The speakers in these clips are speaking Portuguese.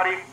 everybody.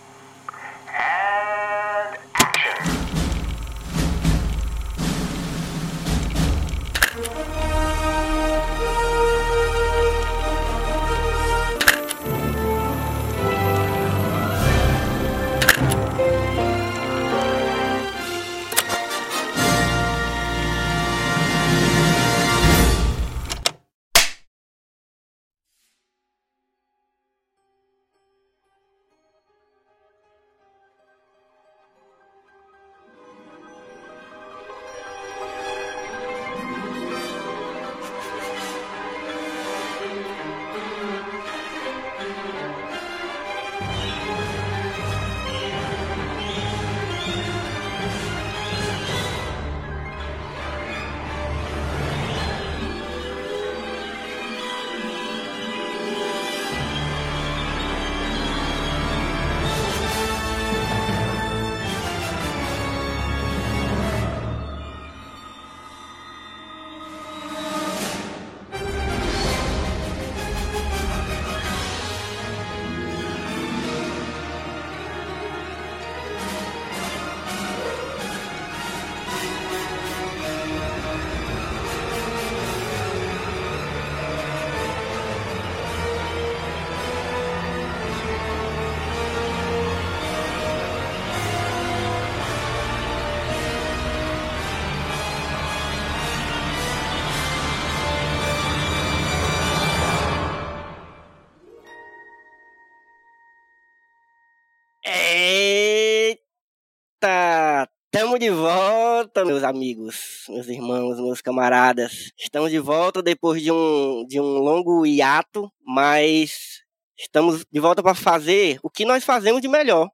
Amigos, meus irmãos, meus camaradas. Estamos de volta depois de um, de um longo hiato, mas estamos de volta para fazer o que nós fazemos de melhor,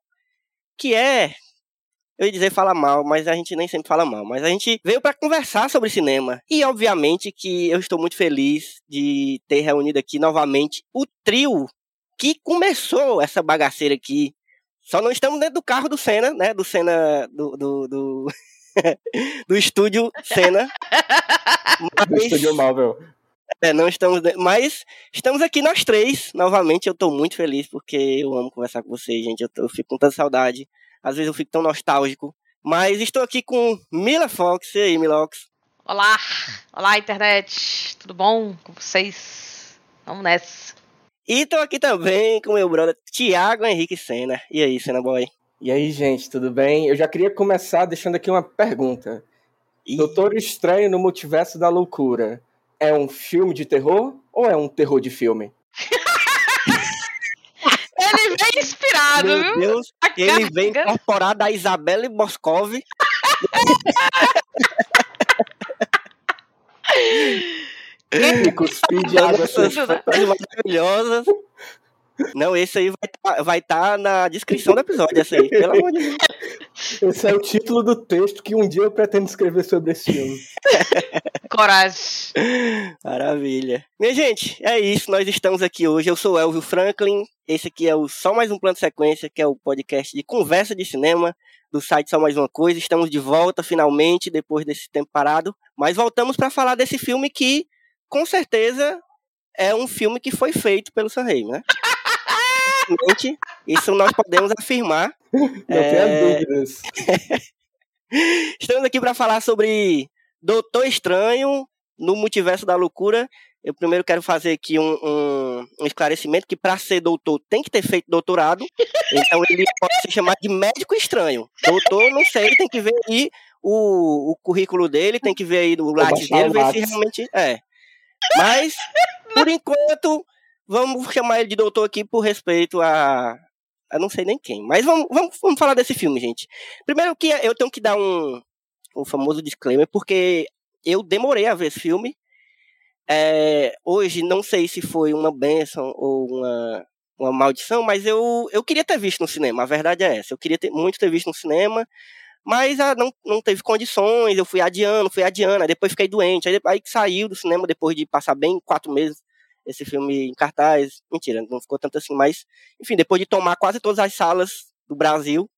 que é, eu ia dizer falar mal, mas a gente nem sempre fala mal, mas a gente veio para conversar sobre cinema. E obviamente que eu estou muito feliz de ter reunido aqui novamente o trio que começou essa bagaceira aqui só não estamos dentro do carro do Senna, né? Do Senna. Do. Do, do, do estúdio Senna. Do estúdio Marvel. É, não estamos. Mas estamos aqui nós três. Novamente, eu tô muito feliz porque eu amo conversar com vocês, gente. Eu, tô- eu fico com tanta saudade. Às vezes eu fico tão nostálgico. Mas estou aqui com Mila Fox. E aí, Milox? Olá, olá internet, tudo bom com vocês? Vamos nessa. E tô aqui também com meu brother Thiago Henrique Senna. E aí, Senna Boy? E aí, gente, tudo bem? Eu já queria começar deixando aqui uma pergunta. Ih, Doutor Estranho no Multiverso da Loucura é um filme de terror ou é um terror de filme? Ele vem inspirado, meu viu? Deus, A ele vem carga. incorporado a Isabelle Boscov. E cuspir de água essas coisas maravilhosas. Não, esse aí vai estar vai tá na descrição do episódio, esse aí, pelo amor de Deus. Esse é o título do texto que um dia eu pretendo escrever sobre esse filme. Coragem. Maravilha. Minha gente, é isso, nós estamos aqui hoje. Eu sou o Elvio Franklin, esse aqui é o Só Mais Um Plano de Sequência, que é o podcast de conversa de cinema do site Só Mais Uma Coisa. Estamos de volta, finalmente, depois desse tempo parado. Mas voltamos para falar desse filme que, com certeza, é um filme que foi feito pelo Sam Raimi, né? Realmente, Isso nós podemos afirmar. Não É. dúvidas. Estamos aqui para falar sobre Doutor Estranho no Multiverso da Loucura. Eu primeiro quero fazer aqui um, um- um esclarecimento que para ser doutor tem que ter feito doutorado. Então ele pode ser chamado de médico estranho. Doutor, não sei, tem que ver aí o, o currículo dele, tem que ver aí o baixar dele, ver se realmente é. Mas, por enquanto, vamos chamar ele de doutor aqui por respeito a... Eu não sei nem quem, mas vamos, vamos, vamos falar desse filme, gente. Primeiro que eu tenho que dar um, um famoso disclaimer, porque eu demorei a ver esse filme. É, hoje não sei se foi uma benção ou uma, uma maldição, mas eu, eu queria ter visto no cinema, a verdade é essa. Eu queria ter, muito ter visto no cinema, mas ah, não, não teve condições, eu fui adiando, fui adiando, aí depois fiquei doente, aí, aí saiu do cinema depois de passar bem quatro meses esse filme em cartaz. Mentira, não ficou tanto assim, mas enfim, depois de tomar quase todas as salas do Brasil,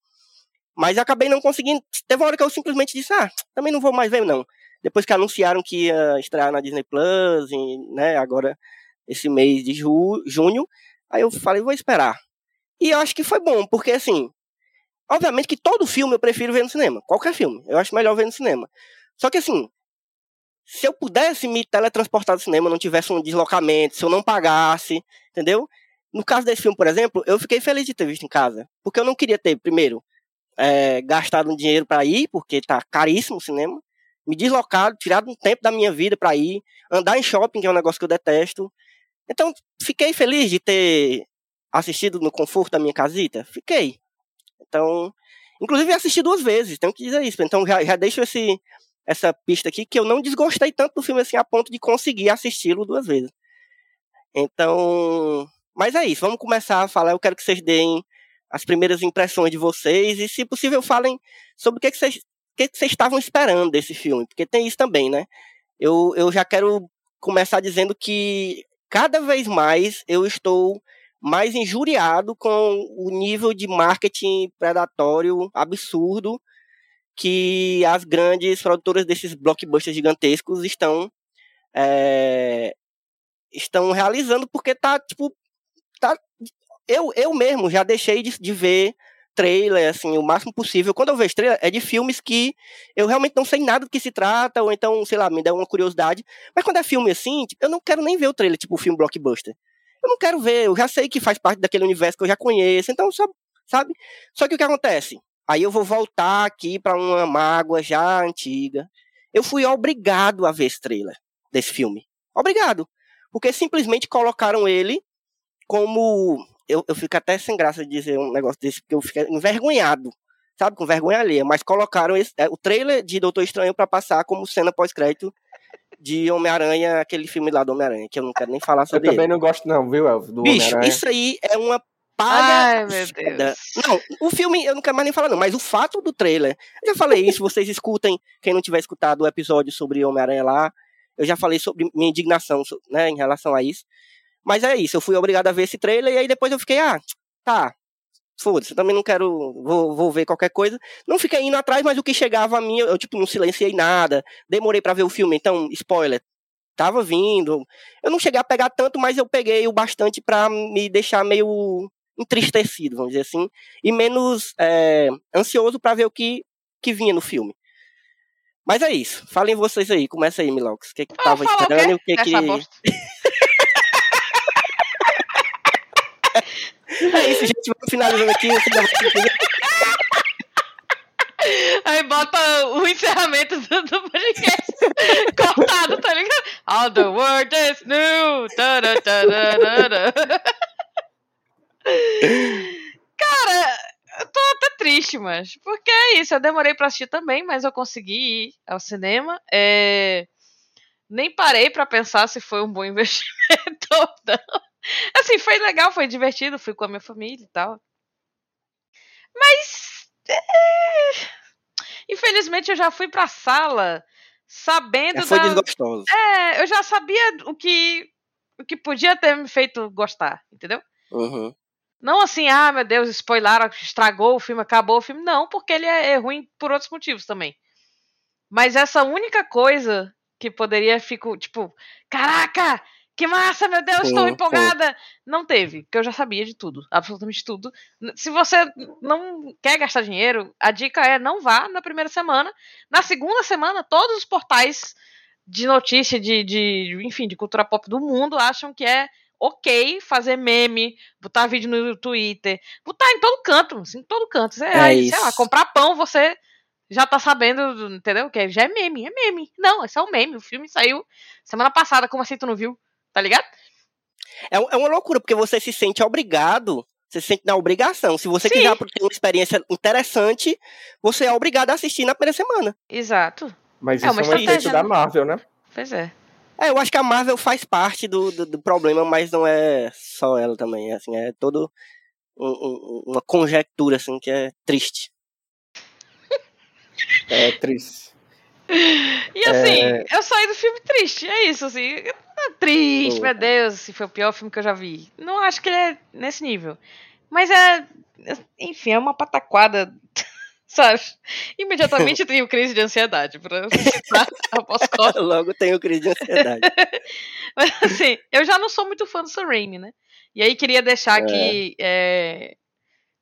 mas acabei não conseguindo. Teve uma hora que eu simplesmente disse, ah, também não vou mais ver, não. Depois que anunciaram que ia estrear na Disney Plus, e, né, agora esse mês de ju junho, aí eu falei, vou esperar. E eu acho que foi bom, porque assim, obviamente que todo filme eu prefiro ver no cinema. Qualquer filme, eu acho melhor ver no cinema. Só que assim, se eu pudesse me teletransportar do cinema, não tivesse um deslocamento, se eu não pagasse, entendeu? No caso desse filme, por exemplo, eu fiquei feliz de ter visto em casa. Porque eu não queria ter, primeiro, é, gastado um dinheiro para ir, porque tá caríssimo o cinema. Me deslocado, tirado um tempo da minha vida para ir. Andar em shopping, que é um negócio que eu detesto. Então, fiquei feliz de ter assistido no conforto da minha casita. Fiquei. Então, inclusive assisti duas vezes, tenho que dizer isso. Então, já, já deixo esse, essa pista aqui, que eu não desgostei tanto do filme assim, a ponto de conseguir assisti-lo duas vezes. Então, mas é isso, vamos começar a falar. Eu quero que vocês deem as primeiras impressões de vocês e, se possível, falem sobre o que, que vocês o que, que vocês estavam esperando desse filme, porque tem isso também, né? Eu, eu já quero começar dizendo que cada vez mais eu estou mais injuriado com o nível de marketing predatório absurdo que as grandes produtoras desses blockbusters gigantescos estão é, estão realizando porque tá tipo tá eu, eu mesmo já deixei de, de ver trailer, assim, o máximo possível. Quando eu vejo trailer, é de filmes que eu realmente não sei nada do que se trata, ou então, sei lá, me dá uma curiosidade. Mas quando é filme assim, tipo, eu não quero nem ver o trailer, tipo o filme blockbuster. Eu não quero ver, eu já sei que faz parte daquele universo que eu já conheço, então, só, sabe? Só que o que acontece? Aí eu vou voltar aqui para uma mágoa já antiga. Eu fui obrigado a ver esse trailer desse filme. Obrigado. Porque simplesmente colocaram ele como eu, eu fico até sem graça de dizer um negócio desse, porque eu fico envergonhado, sabe? Com vergonha alheia. Mas colocaram esse, é, o trailer de Doutor Estranho para passar como cena pós-crédito de Homem-Aranha, aquele filme lá do Homem-Aranha, que eu não quero nem falar sobre Eu também ele. não gosto, não, viu, Elvio? Do Bicho, isso aí é uma palha. Ai, meu Deus. Não, o filme eu não quero mais nem falar, não, mas o fato do trailer. Eu já falei isso, vocês escutem, quem não tiver escutado o episódio sobre Homem-Aranha lá. Eu já falei sobre minha indignação né, em relação a isso. Mas é isso, eu fui obrigado a ver esse trailer e aí depois eu fiquei, ah, tá, foda-se, também não quero, vou, vou ver qualquer coisa. Não fiquei indo atrás, mas o que chegava a mim, eu, tipo, não silenciei nada, demorei para ver o filme, então, spoiler, tava vindo. Eu não cheguei a pegar tanto, mas eu peguei o bastante para me deixar meio entristecido, vamos dizer assim, e menos é, ansioso para ver o que, que vinha no filme. Mas é isso. Falem vocês aí. Começa aí, Milox. O que, que tava esperando e o que que. É isso, gente. Vamos finalizando aqui. Aí bota o encerramento do, do podcast cortado, tá ligado? All the world is new. Tada. Cara, eu tô até triste, mas. Porque é isso, eu demorei pra assistir também, mas eu consegui ir ao cinema. É... Nem parei pra pensar se foi um bom investimento ou não. Assim, foi legal, foi divertido, fui com a minha família e tal. Mas. É... Infelizmente eu já fui pra sala sabendo. Já foi da... desgostoso. É, eu já sabia o que, o que podia ter me feito gostar, entendeu? Uhum. Não assim, ah, meu Deus, spoiler, estragou o filme, acabou o filme. Não, porque ele é, é ruim por outros motivos também. Mas essa única coisa que poderia ficar, tipo, caraca, que massa, meu Deus, estou empolgada. Não teve, porque eu já sabia de tudo, absolutamente tudo. Se você não quer gastar dinheiro, a dica é não vá na primeira semana. Na segunda semana, todos os portais de notícia, de, de enfim, de cultura pop do mundo acham que é ok fazer meme, botar vídeo no Twitter, botar em todo canto, assim, em todo canto. Você, É aí, sei isso. lá, comprar pão, você já tá sabendo, entendeu? Que já é meme, é meme. Não, esse é um meme. O filme saiu semana passada, como assim tu não viu? Tá ligado? É, é uma loucura, porque você se sente obrigado, você se sente na obrigação. Se você Sim. quiser ter uma experiência interessante, você é obrigado a assistir na primeira semana. Exato. Mas É isso uma é um efeito estratégia, da né? Marvel, né? Pois é. É, eu acho que a Marvel faz parte do, do, do problema, mas não é só ela também. Assim, é todo um- um- uma conjectura assim que é triste. É triste. E assim, eu saí do filme triste, é isso, assim. É triste, meu Deus, se foi o pior filme que eu já vi. Não acho que ele é nesse nível. Mas é. Enfim, é uma pataquada. Sabe? Imediatamente eu tenho crise de ansiedade pra citar após costas. Logo tenho crise de ansiedade. Mas assim, eu já não sou muito fã do Sam Raimi, né? E aí queria deixar aqui é,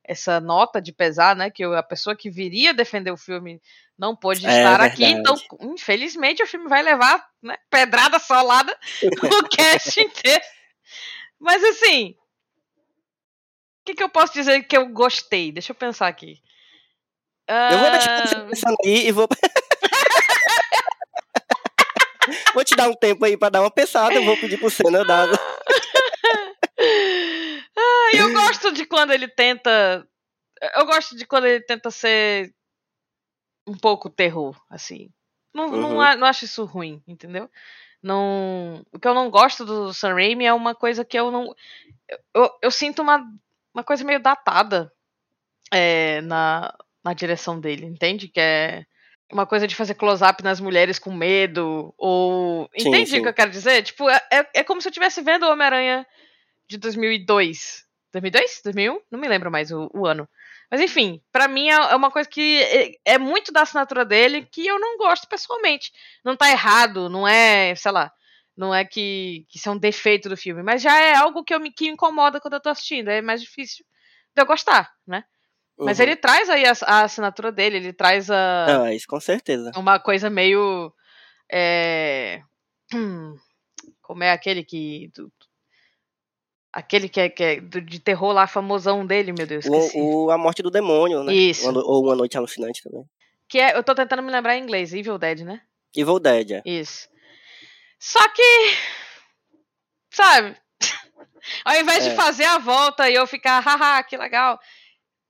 essa nota de pesar, né? Que a pessoa que viria defender o filme não pôde É estar aqui, então, infelizmente, o filme vai levar né, pedrada solada o cast inteiro. Mas assim. O que, que eu posso dizer que eu gostei? Deixa eu pensar aqui. Eu vou deixar você Ah, pensando aí e vou. vou te dar um tempo aí pra dar uma pensada. Eu vou pedir pro Senna dar. Ah, eu gosto de quando ele tenta. Eu gosto de quando ele tenta ser um pouco terror, assim. Não, não, Uhum. a- não acho isso ruim, entendeu? Não, o que eu não gosto do Sam Raimi é uma coisa que eu não. Eu, eu, eu sinto uma, uma coisa meio datada é, na, na direção dele, entende? Que é uma coisa de fazer close-up nas mulheres com medo, ou. Sim, Entende o que eu quero dizer? Tipo, é, é, é como se eu estivesse vendo o Homem-Aranha de 2002. 2002? 2001? Não me lembro mais o, o ano. Mas enfim, pra mim é é uma coisa que é, é muito da assinatura dele que eu não gosto pessoalmente. Não tá errado, não é, sei lá, não é que, que isso é um defeito do filme, mas já é algo que, eu me, que me incomoda quando eu tô assistindo. É mais difícil de eu gostar, né? Mas Uhum. ele traz aí a, a assinatura dele, ele traz a, Não, é isso com certeza. uma coisa meio. É, como é aquele que. do- aquele que é, que é do- de terror lá, famosão dele, meu Deus. O, o- a morte do demônio, né? Isso. Ou uma noite alucinante também. Que é, eu tô tentando me lembrar em inglês, Evil Dead, né? Evil Dead, é. Isso. Só que. Sabe? Ao invés É. de fazer a volta e eu ficar, haha, que legal.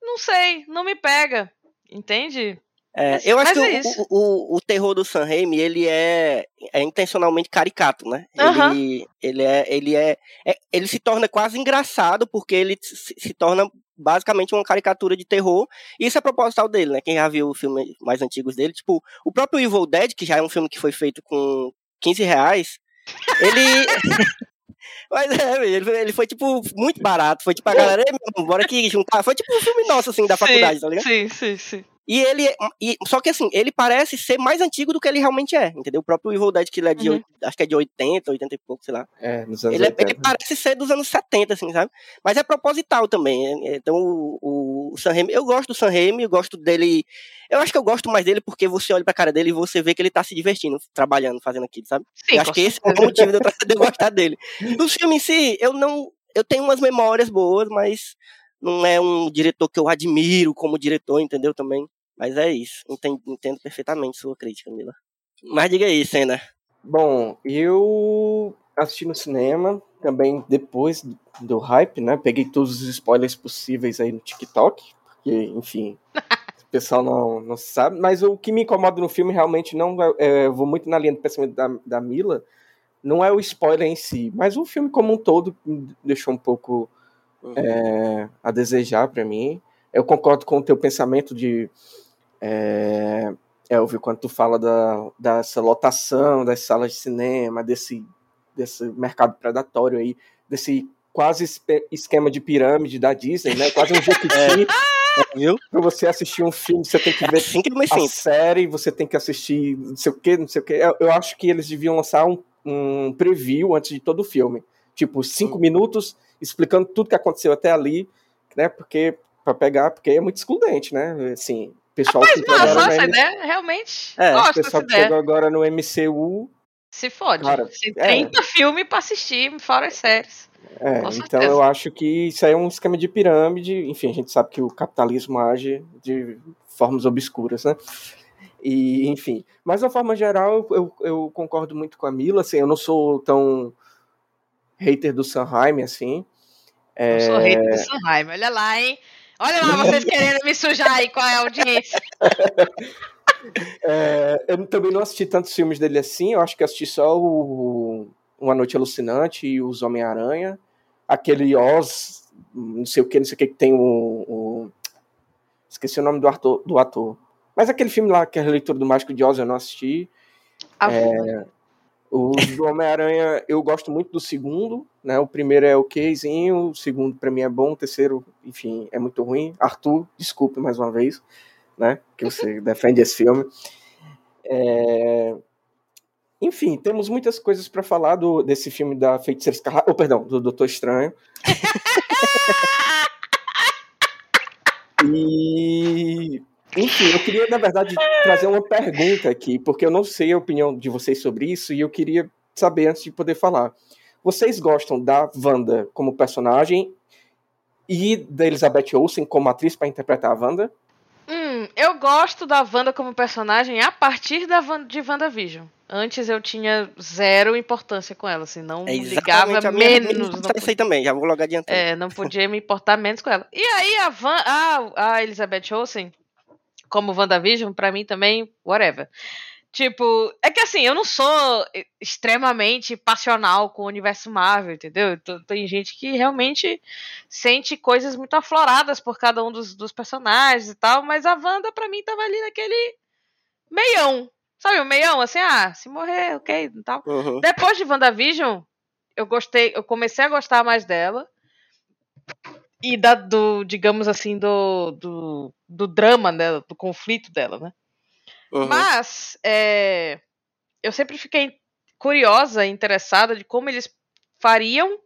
Não sei, não me pega. Entende? É, Mas- eu acho que é o- o, o, o terror do Sam Raimi, ele é, é intencionalmente caricato, né? Aham. Ele, ele, é, ele, é, é- ele se torna quase engraçado porque ele se, se torna basicamente uma caricatura de terror. E isso é proposital dele, né? Quem já viu filmes mais antigos dele, tipo, o próprio Evil Dead, que já é um filme que foi feito com 15 reais, ele... Mas é, ele, foi- ele foi, tipo, muito barato. Foi tipo, a galera, "Ei, meu irmão, bora aqui juntar. Foi tipo um filme nosso, assim, da Sim, faculdade, tá ligado? Sim, sim, sim. E ele. E, só que assim, ele parece ser mais antigo do que ele realmente é, entendeu? O próprio Evil Dead, que ele é de. Uhum. Acho que é de 80, 80 e pouco, sei lá. É, nos anos Ele, é- 80. ele parece ser dos anos 70, assim, sabe? Mas é proposital também. é- Então, o, o, Sam Raimi. Eu gosto do Sam Raimi, eu gosto dele. Eu acho que eu gosto mais dele porque você olha pra cara dele e você vê que ele tá se divertindo, trabalhando, fazendo aquilo, sabe? Sim, eu acho que esse é o motivo de eu, gostar dele. Do filme em si, eu não. Eu tenho umas memórias boas, mas não é um diretor que eu admiro como diretor, entendeu? Também. Mas é isso. Entendo, entendo perfeitamente sua crítica, Mila. Mas diga aí, Senna. Bom, eu assisti no cinema também depois do hype, né? Peguei todos os spoilers possíveis aí no TikTok, porque, enfim, o pessoal não, não sabe. Mas o que me incomoda no filme realmente não é, eu vou muito na linha do pensamento da, da Mila, não é o spoiler em si, mas o filme como um todo me deixou um pouco Uhum. é, a desejar pra mim. Eu concordo com o teu pensamento de é, Elvio, quando tu fala da, dessa lotação das salas de cinema, desse, desse mercado predatório aí, desse quase esquema de pirâmide da Disney, né? Quase um Jequiti. Viu? Pra você assistir um filme, você tem que É ver assim que a série, você tem que assistir não sei o que, não sei o que. Eu, eu acho que eles deviam lançar um, um preview antes de todo o filme. Tipo, cinco minutos explicando tudo que aconteceu até ali, né? Porque, pra pegar, porque é muito excludente, né? Assim, o pessoal Mas que chegou massa, agora essa no M- ideia, realmente. É, gosto pessoal que chegou agora no MCU. Se fode. Cara, Se é. 30 filmes pra assistir, fora as séries. É, então certeza. eu acho que isso aí é um esquema de pirâmide. Enfim, a gente sabe que o capitalismo age de formas obscuras, né? E, enfim. Mas, de uma forma geral, eu, eu concordo muito com a Mila. Assim, eu não sou tão hater do Sanheim, assim. Eu sou hater do Sanheim. Olha lá, hein? Olha lá vocês querendo me sujar aí com a audiência. É, eu também não assisti tantos filmes dele assim. Eu acho que assisti só o Uma Noite Alucinante e os Homem-Aranha. Aquele Oz, não sei o que, não sei o que, que tem o, o- Esqueci o nome do ator, do ator. Mas aquele filme lá, que é a leitura do Mágico de Oz, eu não assisti. A- O do Homem-Aranha, eu gosto muito do segundo, né? O primeiro é okzinho, o segundo pra mim é bom, o terceiro, enfim, é muito ruim. Arthur, desculpe mais uma vez, né? Que você defende esse filme. É, Enfim, temos muitas coisas pra falar do, desse filme da Feiticeira Escarlate, oh, perdão, do Doutor Estranho. E. Enfim, eu queria, na verdade, trazer uma pergunta aqui, porque eu não sei a opinião de vocês sobre isso e eu queria saber antes de poder falar. Vocês gostam da Wanda como personagem e da Elizabeth Olsen como atriz para interpretar a Wanda? Hum, eu gosto da Wanda como personagem a partir da Van de WandaVision. Antes eu tinha zero importância com ela, assim, não É ligava a minha menos. mesma Não, isso aí também, já vou logo adiantando. é, não podia me importar menos com ela. E aí a, Van, a, a Elizabeth Olsen, como WandaVision, pra mim também, whatever. Tipo, é que assim, eu não sou extremamente passional com o universo Marvel, entendeu? T- Tem gente que realmente sente coisas muito afloradas por cada um dos, dos personagens e tal, mas a Wanda, pra mim, tava ali naquele meião. Sabe, o meião, assim, ah, se morrer, ok, e tal. Uhum. Depois de WandaVision, eu gostei, eu comecei a gostar mais dela. E da, do, digamos assim, do, do, do drama dela, do conflito dela, né? Uhum. Mas é, eu sempre fiquei curiosa, interessada de como eles fariam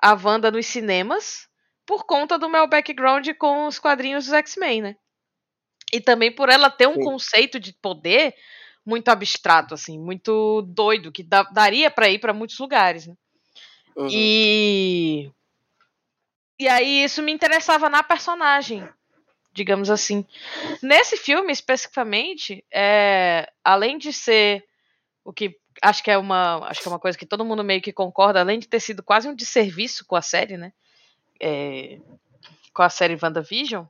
a Wanda nos cinemas por conta do meu background com os quadrinhos dos X-Men, né? E também por ela ter um Sim. conceito de poder muito abstrato, assim, muito doido, que dá- daria pra ir pra muitos lugares, né? Uhum. E. E aí isso me interessava na personagem, digamos assim. Nesse filme, especificamente, é, além de ser o que acho que é uma acho que é uma coisa que todo mundo meio que concorda, além de ter sido quase um desserviço com a série, né? É, com a série WandaVision,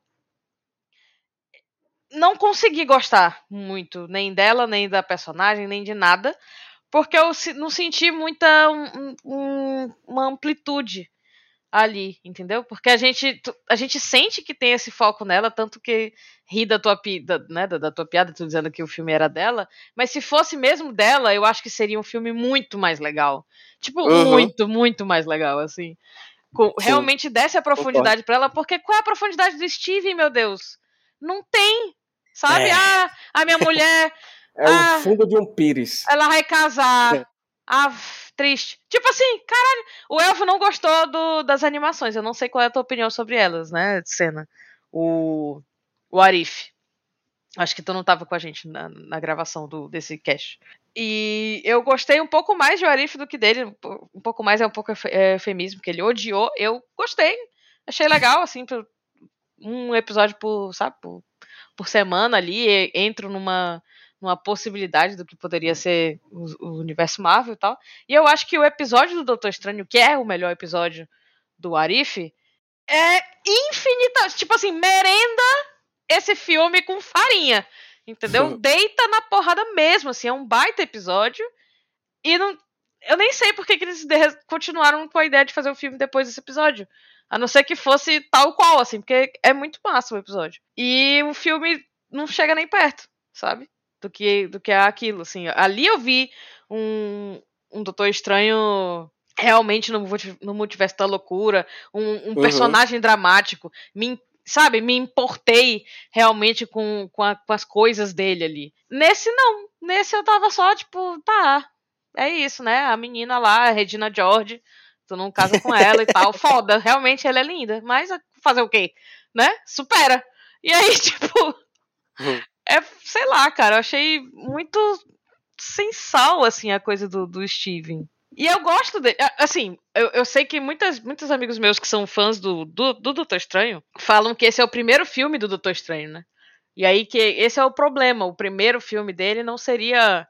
não consegui gostar muito nem dela, nem da personagem, nem de nada, porque eu não senti muita um- um- uma amplitude ali, entendeu? Porque a gente a gente sente que tem esse foco nela, tanto que ri da tua, pi- da, né, da, da tua piada, tu dizendo que o filme era dela, mas se fosse mesmo dela, eu acho que seria um filme muito mais legal. Tipo, Uhum. muito, muito mais legal, assim. Com- realmente desse a profundidade pra ela, porque qual é a profundidade do Steven, meu Deus? Não tem, sabe? É. Ah, a minha mulher, É Ah. o fundo de um pires. ela vai casar. É. Ah, triste. Tipo assim, caralho, o Elfo não gostou do- das animações. Eu não sei qual é a tua opinião sobre elas, né, cena. O, o Arif. Acho que tu não tava com a gente na, na gravação do, desse cast. E eu gostei um pouco mais de Arif do que dele. Um po- pouco mais é um pouco é, eufemismo, que ele odiou. Eu gostei. Achei legal, assim, um episódio por, sabe, por, por semana ali. entro numa, numa possibilidade do que poderia ser o, o universo Marvel e tal. E eu acho que o episódio do Doutor Estranho, que é o melhor episódio do Arif, é infinita. Tipo assim, merenda esse filme com farinha. Entendeu? Deita na porrada mesmo, assim, é um baita episódio. E não. Eu nem sei por que, que eles continuaram com a ideia de fazer o filme depois desse episódio. A não ser que fosse tal qual, assim, porque é muito massa o episódio. E o filme não chega nem perto, sabe? Do que, do que é aquilo, assim. Ali eu vi um, um Doutor Estranho realmente no, no multiverso da loucura, um, um Uhum. personagem dramático. Me, sabe, me importei realmente com, com, a- com as coisas dele ali. Nesse não. Nesse eu tava só, tipo, tá. É isso, né? A menina lá, a Regina George, tu não casa com ela e tal. Foda, realmente ela é linda. Mas fazer o quê? Né? Supera. E aí, tipo. Uhum. É, sei lá, cara, eu achei muito sem sal, assim, a coisa do, do Steven. E eu gosto dele. Assim, eu, eu sei que muitas, muitos amigos meus que são fãs do, do, do Doutor Estranho falam que esse é o primeiro filme do Doutor Estranho, né? E aí que esse é o problema. O primeiro filme dele não seria.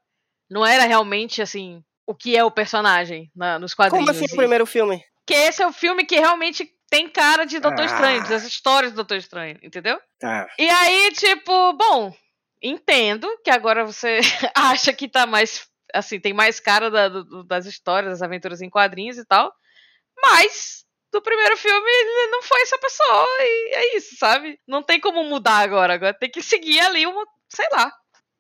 Não era realmente, assim, o que é o personagem na- nos quadrinhos. Como assim E- o primeiro filme? Que esse é o filme que realmente tem cara de Doutor Ah. Estranho, das histórias do Doutor Estranho, entendeu? Tá. E aí, tipo, bom, entendo que agora você acha que tá mais. Assim, tem mais cara da- do- das histórias, das aventuras em quadrinhos e tal. Mas, do primeiro filme, ele não foi essa pessoa. E é isso, sabe? Não tem como mudar agora. Agora tem que seguir ali uma. Sei lá.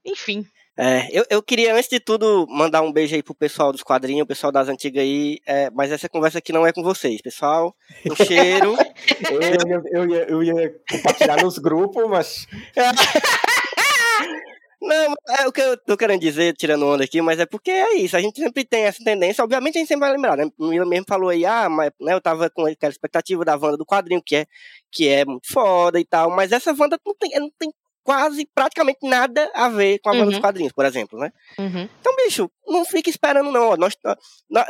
Enfim. É, eu, eu queria, antes de tudo, mandar um beijo aí pro pessoal dos quadrinhos, o pessoal das antigas aí, é, mas essa conversa aqui não é com vocês, pessoal. Um cheiro. Eu, ia- eu, ia, eu ia compartilhar nos grupos, mas Não, é o que eu tô querendo dizer, tirando onda aqui, mas é porque é isso, a gente sempre tem essa tendência, obviamente a gente sempre vai lembrar, né? O Mila mesmo falou aí, ah, mas né, eu tava com aquela expectativa da Wanda do quadrinho, que é, que é muito foda e tal, mas essa Wanda não tem, não tem quase, praticamente nada a ver com a Wanda Uhum. dos quadrinhos, por exemplo, né? Uhum. Então, bicho, não fica esperando não, ó, nós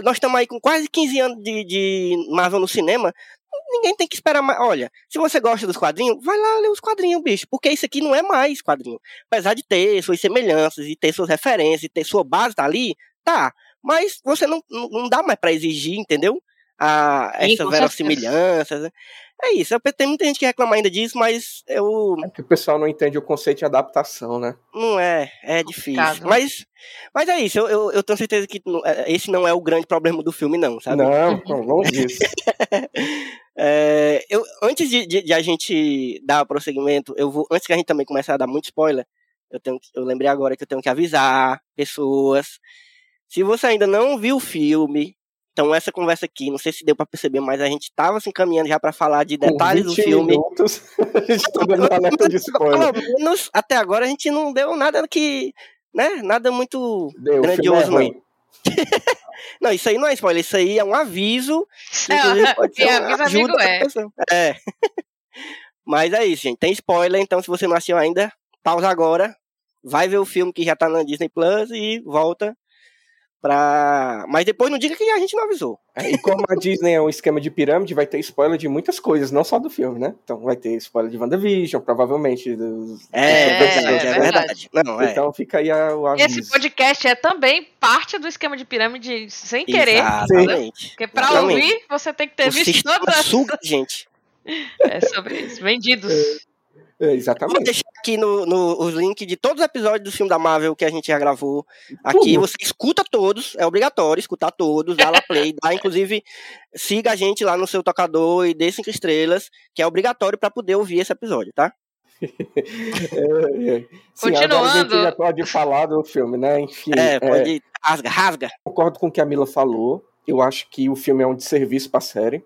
nós estamos aí com quase 15 anos de, de Marvel no cinema, ninguém tem que esperar mais. Olha, se você gosta dos quadrinhos, vai lá ler os quadrinhos, bicho. Porque isso aqui não é mais quadrinho. Apesar de ter suas semelhanças e ter suas referências e ter sua base tá ali, tá. Mas você não, não dá mais pra exigir, entendeu? A, Sim, essa verossimilhança. Né? É isso. eu- Tem muita gente que reclama ainda disso, mas eu. É que o pessoal não entende o conceito de adaptação, né? Não é. É difícil. Complicado. Mas, mas é isso. Eu, eu, eu tenho certeza que é, esse não é o grande problema do filme, não, sabe? Não, não, longe disso. É, eu, antes de, de- de a gente dar prosseguimento, eu vou, antes que a gente também comece a dar muito spoiler, eu, tenho, que- eu lembrei agora que eu tenho que avisar pessoas. Se você ainda não viu o filme, então essa conversa aqui, não sei se deu pra perceber, mas a gente estava se encaminhando já pra falar de Com detalhes do 20 filme. minutos, a gente tá dando alerta de spoiler. Pelo menos até agora a gente não deu nada que, né, nada muito Deu, é grandioso, não. Não, isso aí não é spoiler, isso aí é um aviso. inclusive, pode ser ajuda amigo é. É. Mas é isso, gente. Tem spoiler, então se você não assistiu ainda, pausa agora. Vai ver o filme que já tá na Disney Plus e volta pra. Mas depois não diga que a gente não avisou. É, E como a Disney é um esquema de pirâmide, vai ter spoiler de muitas coisas, não só do filme, né? Então vai ter spoiler de WandaVision, provavelmente. Dos... É, É, verdade, é é verdade. Não, é. Então fica aí a- o E aviso. esse podcast é também parte do esquema de pirâmide sem querer. Exatamente. Porque pra Exatamente. ouvir, você tem que ter O visto sistema todas. suga a gente. É sobre isso. Vendidos. É, Vou exatamente. deixar aqui no, no- os links de todos os episódios do filme da Marvel que a gente já gravou. Aqui Tudo. você escuta todos, é obrigatório escutar todos, dá lá play, dá inclusive siga a gente lá no seu tocador e dê cinco estrelas, que é obrigatório para poder ouvir esse episódio, tá? É, é. Sim, agora a gente Continuando. já pode falar do filme, né? Enfim, É, é, pode rasga, rasga. concordo com o que a Mila falou. Eu acho que o filme é um desserviço pra série.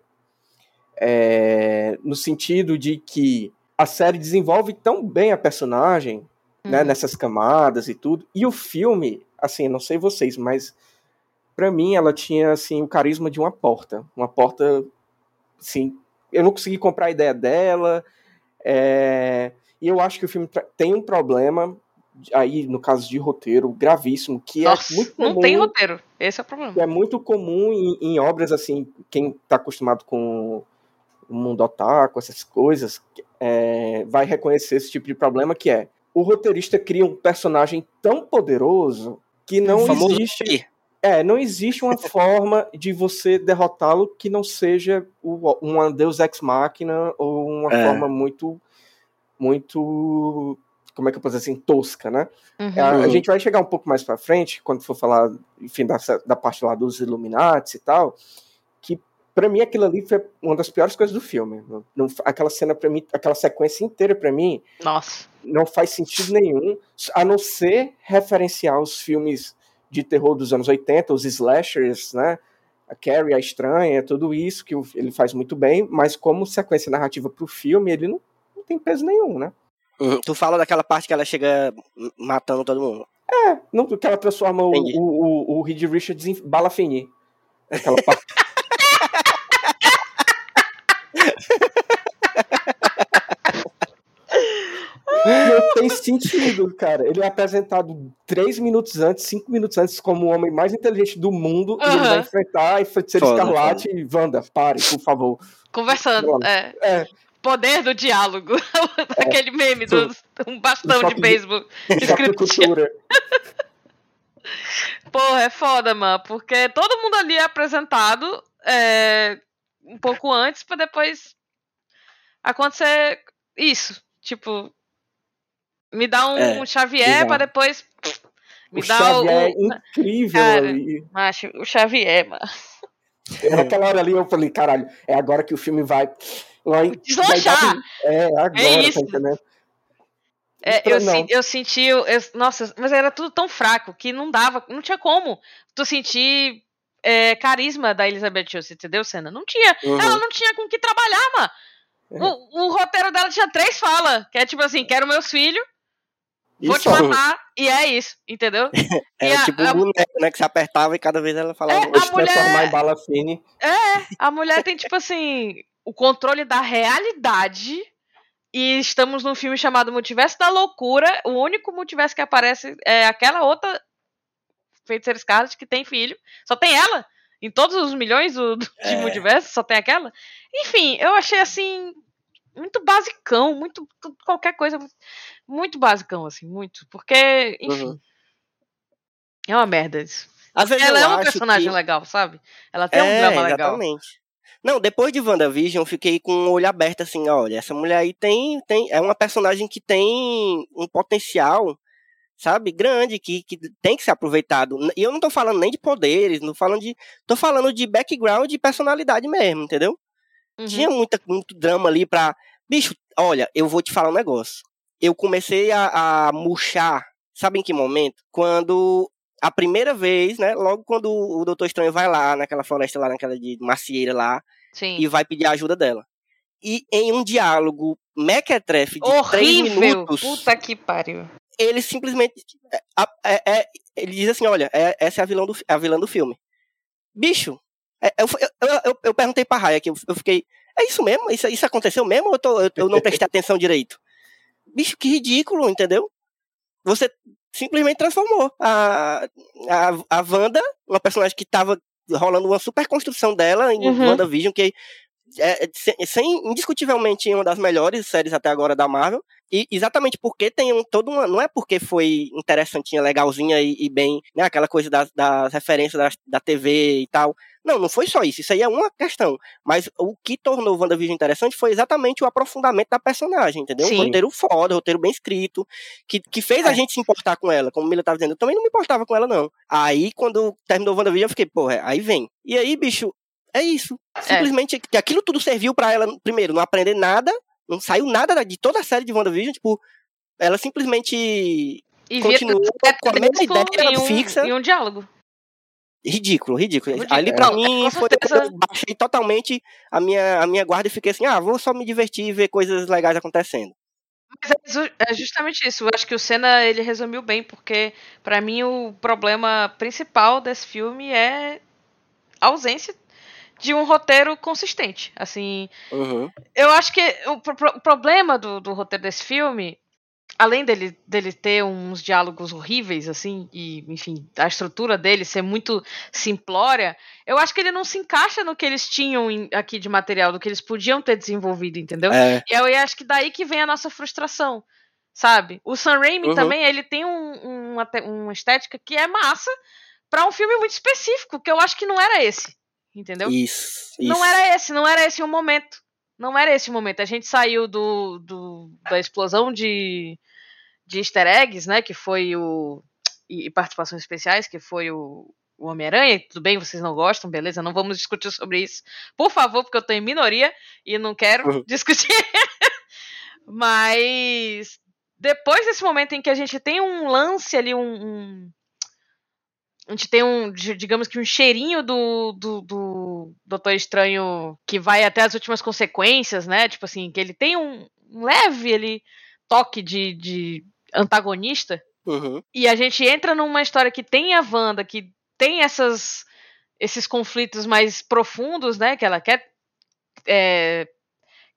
É, no sentido de que a série desenvolve tão bem a personagem, né, Uhum. nessas camadas e tudo. E o filme, assim, não sei vocês, mas pra mim ela tinha assim o carisma de uma porta, uma porta, assim, eu não consegui comprar a ideia dela. é, e eu acho que o filme tem um problema aí no caso de roteiro gravíssimo que Nossa, é muito comum não tem roteiro. Esse é o problema. é muito comum em, em obras assim, quem está acostumado com o mundo otaku, essas coisas, é, vai reconhecer esse tipo de problema que é o roteirista cria um personagem tão poderoso que não existe é, não existe uma forma de você derrotá-lo que não seja o, uma Deus Ex Machina ou uma É. forma muito muito como é que eu posso dizer assim, tosca, né? Uhum. A, a Uhum. gente vai chegar um pouco mais pra frente, quando for falar, enfim, da, da parte lá dos Illuminati e tal, que pra mim aquilo ali foi uma das piores coisas do filme. Não- não- aquela cena para mim, aquela sequência inteira pra mim Nossa. não faz sentido nenhum, a não ser referenciar os filmes de terror dos anos 80, os slashers, né? A Carrie, a Estranha, tudo isso que ele faz muito bem, mas como sequência narrativa pro filme, ele não, não tem peso nenhum, né? Uhum. Tu fala daquela parte que ela chega matando todo mundo. É, não, que ela transforma o, Entendi. o, o, o Reed Richards em bala fini. Aquela parte. Não tem sentido, cara. Ele é apresentado três minutos antes, cinco minutos antes, como o homem mais inteligente do mundo, e ele vai enfrentar a feiticeira Foda, escarlate e Wanda, pare, por favor. Conversando. Pronto. É. É, Poder do diálogo. Aquele meme do um bastão de beisebol. cultura. Porra, é foda, mano. Porque todo mundo ali é apresentado é, um pouco antes pra depois acontecer isso. Tipo, me dá um É, Xavier exato. pra depois. Me O dá Xavier é o. incrível Cara, ali. Macho, o Xavier, mano. Naquela hora ali eu falei, caralho, é agora que o filme vai. vai Deslanchar! É, agora, É isso. tá entendendo? É, eu, sen- eu senti. eu- nossa, mas era tudo tão fraco que não dava. Não tinha como tu sentir é, carisma da Elizabeth Olsen, entendeu, Senna? Não tinha. Uhum. Ela não tinha com que trabalhar, mano. É. O, o roteiro dela tinha três falas. Que é tipo assim: quero meus filhos, Vou Isso. te matar, e é isso, entendeu? É a- tipo a- um boneco, né? Que se apertava e cada vez ela falava. É, Vou mulher- transformar em bala fine. A mulher tem, tipo assim, o controle da realidade. E estamos num filme chamado Multiverso da Loucura. O único multiverso que aparece é aquela outra feiticeira Scarlet que tem filho. Só tem ela. Em todos os milhões do, do- de É. multiversos, só tem aquela. Enfim, eu achei assim. Muito basicão, muito. qualquer coisa. Muito basicão, assim, muito. Porque, enfim. Uhum. É uma merda isso. Às vezes Ela é um personagem que... legal, sabe? Ela tem um é, drama legal. exatamente. Não, depois de WandaVision, eu fiquei com o olho aberto assim, olha, essa mulher aí tem, tem é uma personagem que tem um potencial, sabe, grande, que, que tem que ser aproveitado. E eu não tô falando nem de poderes, não tô falando de, tô falando de background e personalidade mesmo, entendeu? Uhum. Tinha muita, muito drama ali pra. Bicho, olha, eu vou te falar um negócio. Eu comecei a, a murchar, sabe em que momento? Quando a primeira vez, né? Logo quando o Doutor Estranho vai lá, naquela floresta lá, naquela de macieira lá, Sim. e vai pedir a ajuda dela. E em um diálogo mequetrefe de três Horrível! minutos, Puta que pariu. ele simplesmente. é, é- é- ele diz assim: olha, é- essa é a, vilã do, fi- a vilã do filme. Bicho, é- eu, eu, eu, eu perguntei pra Raia que eu, eu fiquei. É isso mesmo? Isso, isso aconteceu mesmo ou eu, tô- eu não prestei atenção direito? Bicho, que ridículo, entendeu? Você simplesmente transformou a, a, a Wanda, uma personagem que tava rolando uma super construção dela em Uhum. WandaVision, que é, é, sem- indiscutivelmente uma das melhores séries até agora da Marvel. E exatamente porque tem um, todo uma. Não é porque foi interessantinha, legalzinha e, e bem, né? Aquela coisa das, das referências da, da TV e tal. Não, não foi só isso. Isso aí é uma questão. Mas o que tornou o WandaVision interessante foi exatamente o aprofundamento da personagem, entendeu? Sim. Um roteiro foda, um roteiro bem escrito, que, que fez a É. gente se importar com ela. Como o Mila tava dizendo, eu também não me importava com ela, não. Aí, quando terminou o WandaVision, eu fiquei, porra, aí vem. E aí, bicho, é isso. Simplesmente que aquilo tudo serviu pra ela, primeiro, não aprender nada, não saiu nada da- de toda a série de WandaVision, tipo, ela simplesmente E via continuou com a mesma ideia um, fixa. em um diálogo. Ridículo, ridículo. Ridículo. Ali pra É, mim foi eu baixei totalmente a minha, a minha guarda e fiquei assim, ah, vou só me divertir e ver coisas legais acontecendo. Mas é é justamente isso. Eu acho que o Senna ele resumiu bem, porque pra mim o problema principal desse filme é a ausência de um roteiro consistente. Assim, Uhum. eu acho que o, o problema do, do roteiro desse filme, além dele, dele ter uns diálogos horríveis, assim, e, enfim, a estrutura dele ser muito simplória, eu acho que ele não se encaixa no que eles tinham em- aqui de material, do que eles podiam ter desenvolvido, entendeu? É, E eu acho que daí que vem a nossa frustração, sabe? O Sam Raimi Uhum. também, ele tem um, um, uma, uma estética que é massa pra um filme muito específico, que eu acho que não era esse, entendeu? isso, isso. Não era esse, não era esse o momento. Não era esse o momento. A gente saiu do, do da explosão de, de easter eggs, né? Que foi o. E, e participações especiais, que foi o, o Homem-Aranha. Tudo bem, vocês não gostam, beleza? Não vamos discutir sobre isso. Por favor, porque eu tô em minoria e não quero Uhum. discutir. Mas depois desse momento em que a gente tem um lance ali, um- um a gente tem um, di- digamos que um cheirinho do, do, do Doutor Estranho que vai até as últimas consequências, né? Tipo assim, que ele tem um, um leve ele, toque de, de antagonista. Uhum. E a gente entra numa história que tem a Wanda, que tem essas, esses conflitos mais profundos, né? Que ela quer. é,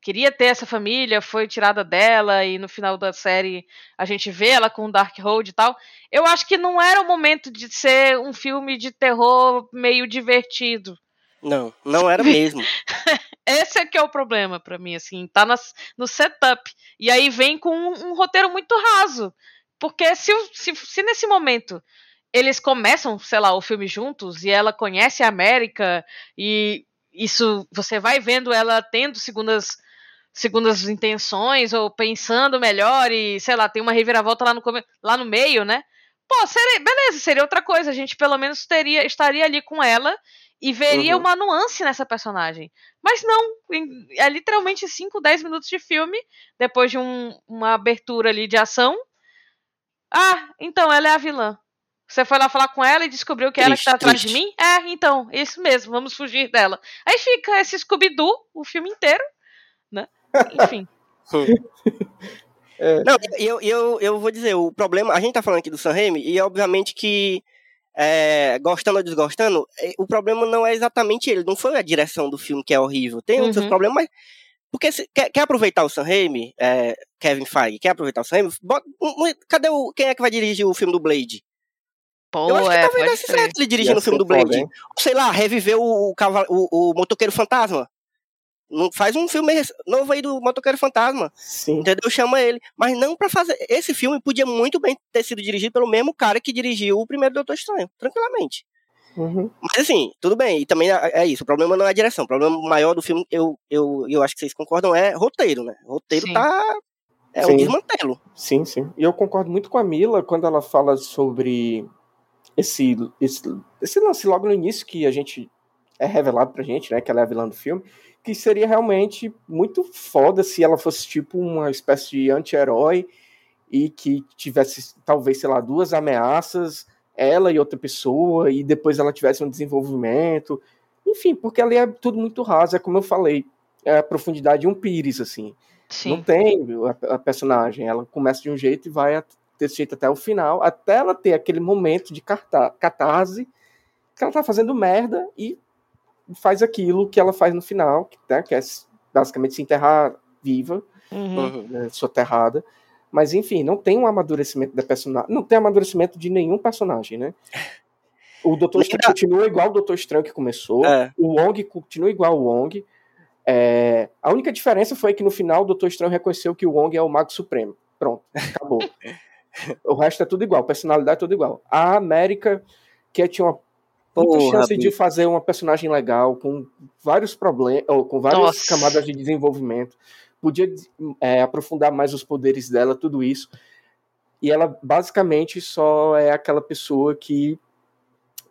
queria ter essa família, foi tirada dela, e no final da série a gente vê ela com o Darkhold e tal. Eu acho que não era o momento de ser um filme de terror meio divertido. Não, não era mesmo. Esse é que é o problema pra mim, assim, tá nas- no setup. E aí vem com um, um roteiro muito raso. Porque se, se, se nesse momento eles começam, sei lá, o filme juntos e ela conhece a América e isso você vai vendo ela tendo segundas segundas intenções ou pensando melhor e sei lá tem uma reviravolta lá no come- lá no meio né pô seria, beleza seria outra coisa a gente pelo menos teria estaria ali com ela e veria Uhum. uma nuance nessa personagem mas não é literalmente 5, 10 minutos de filme depois de um- uma abertura ali de ação ah então ela é a vilã você foi lá falar com ela e descobriu que ela que tá Triste, atrás de mim? É, então, isso mesmo, vamos fugir dela. Aí fica esse Scooby-Doo o filme inteiro? Enfim. É. Não, eu, eu, eu vou dizer, o problema, a gente tá falando aqui do Sam Raimi, e obviamente que, é, gostando ou desgostando, é, o problema não é exatamente ele, não foi a direção do filme que é horrível, tem outros Uhum. problemas, mas, porque se, quer, quer aproveitar o Sam Raimi, é, Kevin Feige, quer aproveitar o Sam Raimi, bota- um- um- cadê o, quem é que vai dirigir o filme do Blade? Pô, eu acho que é, talvez desse certo ele dirigindo o filme do Blade. sei lá, reviver o, o, o, o motoqueiro fantasma. Não faz um filme novo aí do motoqueiro fantasma, Sim. entendeu? Chama ele. Mas não pra fazer. Esse filme podia muito bem ter sido dirigido pelo mesmo cara que dirigiu o primeiro Doutor Estranho, tranquilamente. Uhum. Mas assim, tudo bem. E também é é isso. O problema não é a direção. O problema maior do filme, eu, eu, eu acho que vocês concordam, é roteiro, né? O roteiro Sim. tá. É Sim. um desmantelo. Sim, sim. E eu concordo muito com a Mila quando ela fala sobre esse, esse, esse lance logo no início que a gente é revelado pra gente, né? Que ela é a vilã do filme. Que seria realmente muito foda se ela fosse tipo uma espécie de anti-herói e que tivesse, talvez, sei lá, duas ameaças, ela e outra pessoa, e depois ela tivesse um desenvolvimento. Enfim, porque ali é tudo muito raso, é como eu falei, é a profundidade de um pires, assim. Não Sim. tem a, a personagem. Ela começa de um jeito e vai desse jeito até o final, até ela ter aquele momento de catarse que ela tá fazendo merda e faz aquilo que ela faz no final, que, né, que é basicamente se enterrar viva, Uhum. Uhum. né, soterrada. Mas enfim, não tem um amadurecimento da personagem. Não tem amadurecimento de nenhum personagem, né? O Doutor Nem Estranho da- continua igual o Doutor Estranho que começou. É. O Wong continua igual o Wong. É, a única diferença foi que no final o Doutor Estranho reconheceu que o Wong é o Mago Supremo. Pronto, acabou. o resto é tudo igual, personalidade é tudo igual. A América, que tinha uma muita Porra, chance de fazer uma personagem legal, com vários problemas, ou com várias Nossa. camadas de desenvolvimento, podia é, aprofundar mais os poderes dela, tudo isso. E ela basicamente só é aquela pessoa que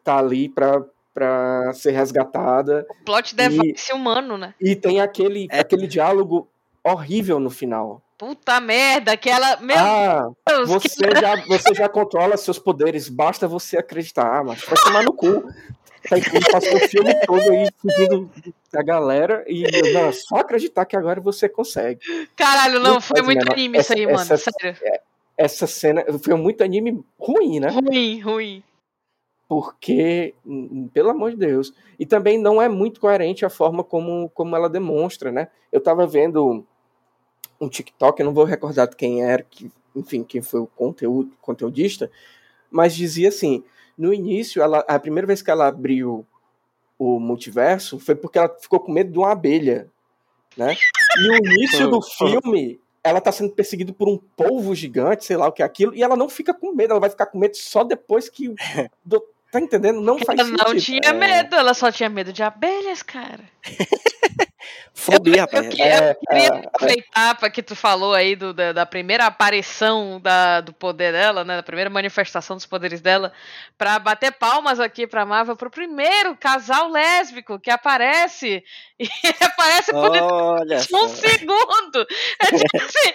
tá ali pra, pra ser resgatada Plot device humano, né? e tem aquele, É. aquele diálogo horrível no final. Puta merda, aquela. Meu ah, Deus, que- você já, você já controla seus poderes, basta você acreditar, mas vai tomar no cu. Ele passou o filme todo aí fugindo da galera e não, só acreditar que agora você consegue. caralho, não, Não foi muito anime isso aí, essa- mano. essa- Sério. Essa cena foi muito anime ruim, né? Ruim, ruim. porque, pelo amor de Deus, e também não é muito coerente a forma como, como ela demonstra, né? Eu tava vendo um TikTok, eu não vou recordar de quem era, que, enfim, quem foi o conteúdo, conteudista, mas dizia assim, no início, ela, a primeira vez que ela abriu o multiverso foi porque ela ficou com medo de uma abelha, né? E o início do filme, ela tá sendo perseguida por um polvo gigante, sei lá o que é aquilo, e ela não fica com medo, ela vai ficar com medo só depois que o Tá entendendo? Não faz Ela não sentido. tinha medo, ela só tinha medo de abelhas, cara. Fobia, Eu, rapaz. que- É, eu queria é, é. aproveitar para que tu falou aí do, da, da primeira aparição da, do poder dela, né? Da primeira manifestação dos poderes dela, para bater palmas aqui pra Marvel pro primeiro casal lésbico que aparece. E aparece por Olha um segundo. É tipo assim,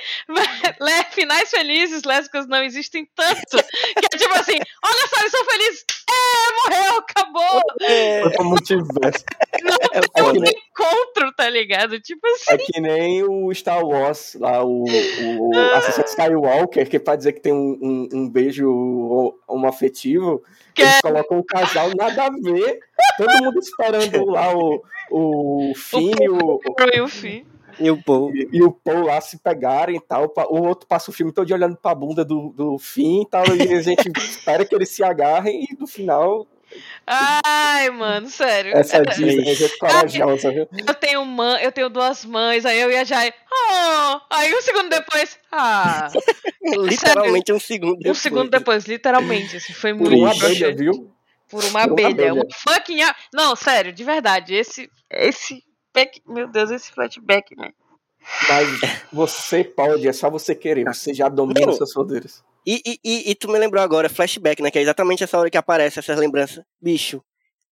le- finais felizes, lésbicas não existem tanto. Que é tipo assim, olha só, eles são felizes. É, morreu, acabou. É, Foi pro multiverso. é É que, nem, Encontro, tá ligado? Tipo assim. é que nem o Star Wars, lá, o, o, o Ascensão Skywalker, que pra dizer que tem um, um, um beijo um afetivo, Que eles é- colocam um casal nada a ver, todo mundo esperando lá o, o Finn e o, E o fim. E o povo. e, e o Paul lá se pegarem e tal. O outro passa o filme todo olhando pra bunda do, do Finn e tal, e a gente espera que eles se agarrem e no final, Ai, mano, sério. essa Disney é gente corajosa, viu? Eu tenho mãe, eu tenho duas mães, aí eu e a Jai. Oh! Aí um segundo depois. Ah! Literalmente um segundo Um depois. segundo depois, literalmente. Assim, foi Por muito uma abelha, viu? Por uma Por uma abelha. abelha. Uma fucking. Não, sério, de verdade. Esse. Esse. Back- Meu Deus, esse flashback, né? Mas você pode, é só você querer. Você já domina Não. seus poderes. E, e, e, e tu me lembrou agora, flashback, né? Que é exatamente essa hora que aparece essas lembranças. Bicho,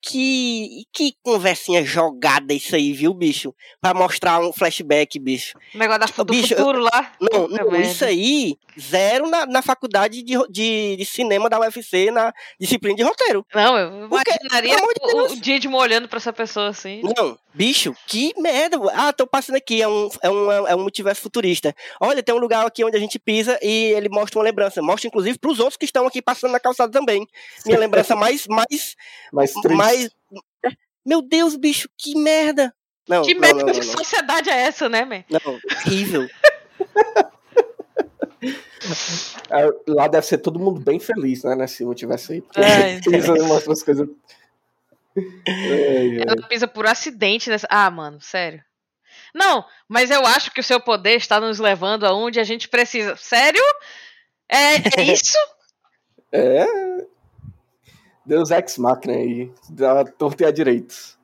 que, que conversinha jogada isso aí, viu, bicho? Pra mostrar um flashback, bicho. O negócio da, do Bicho, futuro lá. Não, não isso aí, zero na, na faculdade de, de, de cinema da UFC, na disciplina de roteiro. Não, eu Por quê? imaginaria o, o Didimo olhando pra essa pessoa assim. Não, bicho, que merda. Ah, tô passando aqui, é um, é um, é um multiverso futurista. Olha, tem um lugar aqui onde a gente pisa e ele mostra uma lembrança. Mostra, inclusive, pros outros que estão aqui passando na calçada também. Minha lembrança mais, mais, Mais triste. Mais... Meu Deus, bicho, que merda. Não, Que não, merda não, de não, não. sociedade é essa, né, man? Não, horrível. Ah, Lá deve ser todo mundo bem feliz, né? Nesse multiverso aí. Porque Ai. Pisa e mostra as coisas. Ela pisa por acidente nessa. Ah, mano, sério. Não, mas eu acho que o seu poder está nos levando aonde a gente precisa. Sério? É, é isso? É. Deus ex machina aí. Dá torto e a direito.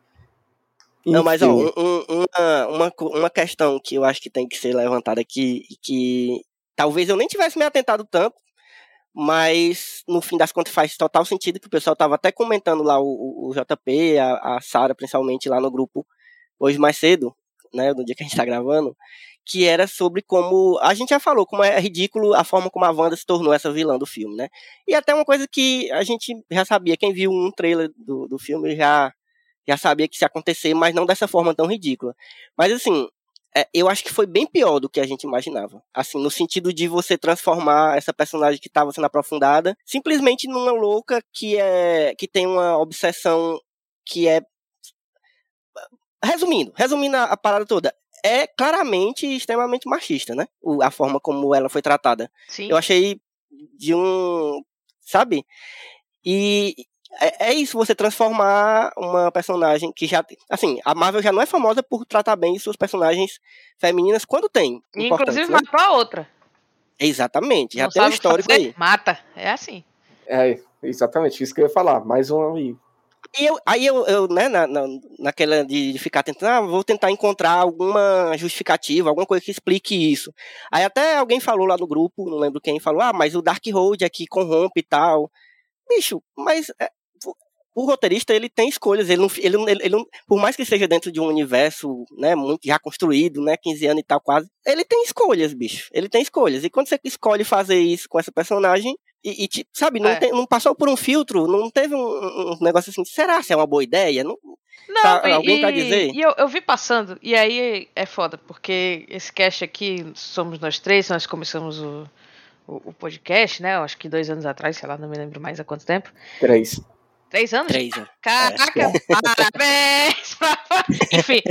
Não, mas ó, Enfim. um- uma, uma, uma questão que eu acho que tem que ser levantada aqui, e que talvez eu nem tivesse me atentado tanto, mas no fim das contas faz total sentido que o pessoal tava até comentando lá, o, o- JP, a, a Sara, principalmente lá no grupo, hoje mais cedo, né, no dia que a gente tá gravando, que era sobre como, a gente já falou, como é ridículo a forma como a Wanda se tornou essa vilã do filme, né, e até uma coisa que a gente já sabia, quem viu um trailer do, do filme já já sabia que isso ia acontecer, mas não dessa forma tão ridícula. Mas assim, é, eu acho que foi bem pior do que a gente imaginava. Assim, no sentido de você transformar essa personagem que estava sendo aprofundada simplesmente numa louca que é que tem uma obsessão que é resumindo, resumindo a, a parada toda, é claramente extremamente machista, né? O- a forma como ela foi tratada. Sim. Eu achei de um. Sabe? E é, é isso, você transformar uma personagem que já. Assim, a Marvel já não é famosa por tratar bem suas personagens femininas quando tem. Inclusive, né? matou a outra. Exatamente, já Não tem um histórico fazer, aí. Mata. É assim. É, exatamente, isso que eu ia falar. Mais um aí. E eu, aí eu, eu né, na, na, naquela de, ficar tentando, ah, vou tentar encontrar alguma justificativa, alguma coisa que explique isso. Aí até alguém falou lá no grupo, não lembro quem, falou, ah, mas o Dark Road aqui corrompe e tal. Bicho, mas é, o- roteirista, ele tem escolhas, ele não, ele, não- ele, ele não- por mais que seja dentro de um universo, né, muito já construído, né, 15 anos e tal quase, ele tem escolhas, bicho, ele tem escolhas. E quando você escolhe fazer isso com essa personagem, e, e, tipo, sabe, não, É. tem- não passou por um filtro, não teve um, um- negócio assim, será se é uma boa ideia? Não, Não, Tá, e, alguém e, quer dizer? e eu, eu vi passando, e aí é foda, porque esse cast aqui, somos nós três, nós começamos o, o, o podcast, né? Eu acho que dois anos atrás, sei lá, não me lembro mais há quanto tempo. Três. Três anos? três, né? Caraca, parabéns! Enfim,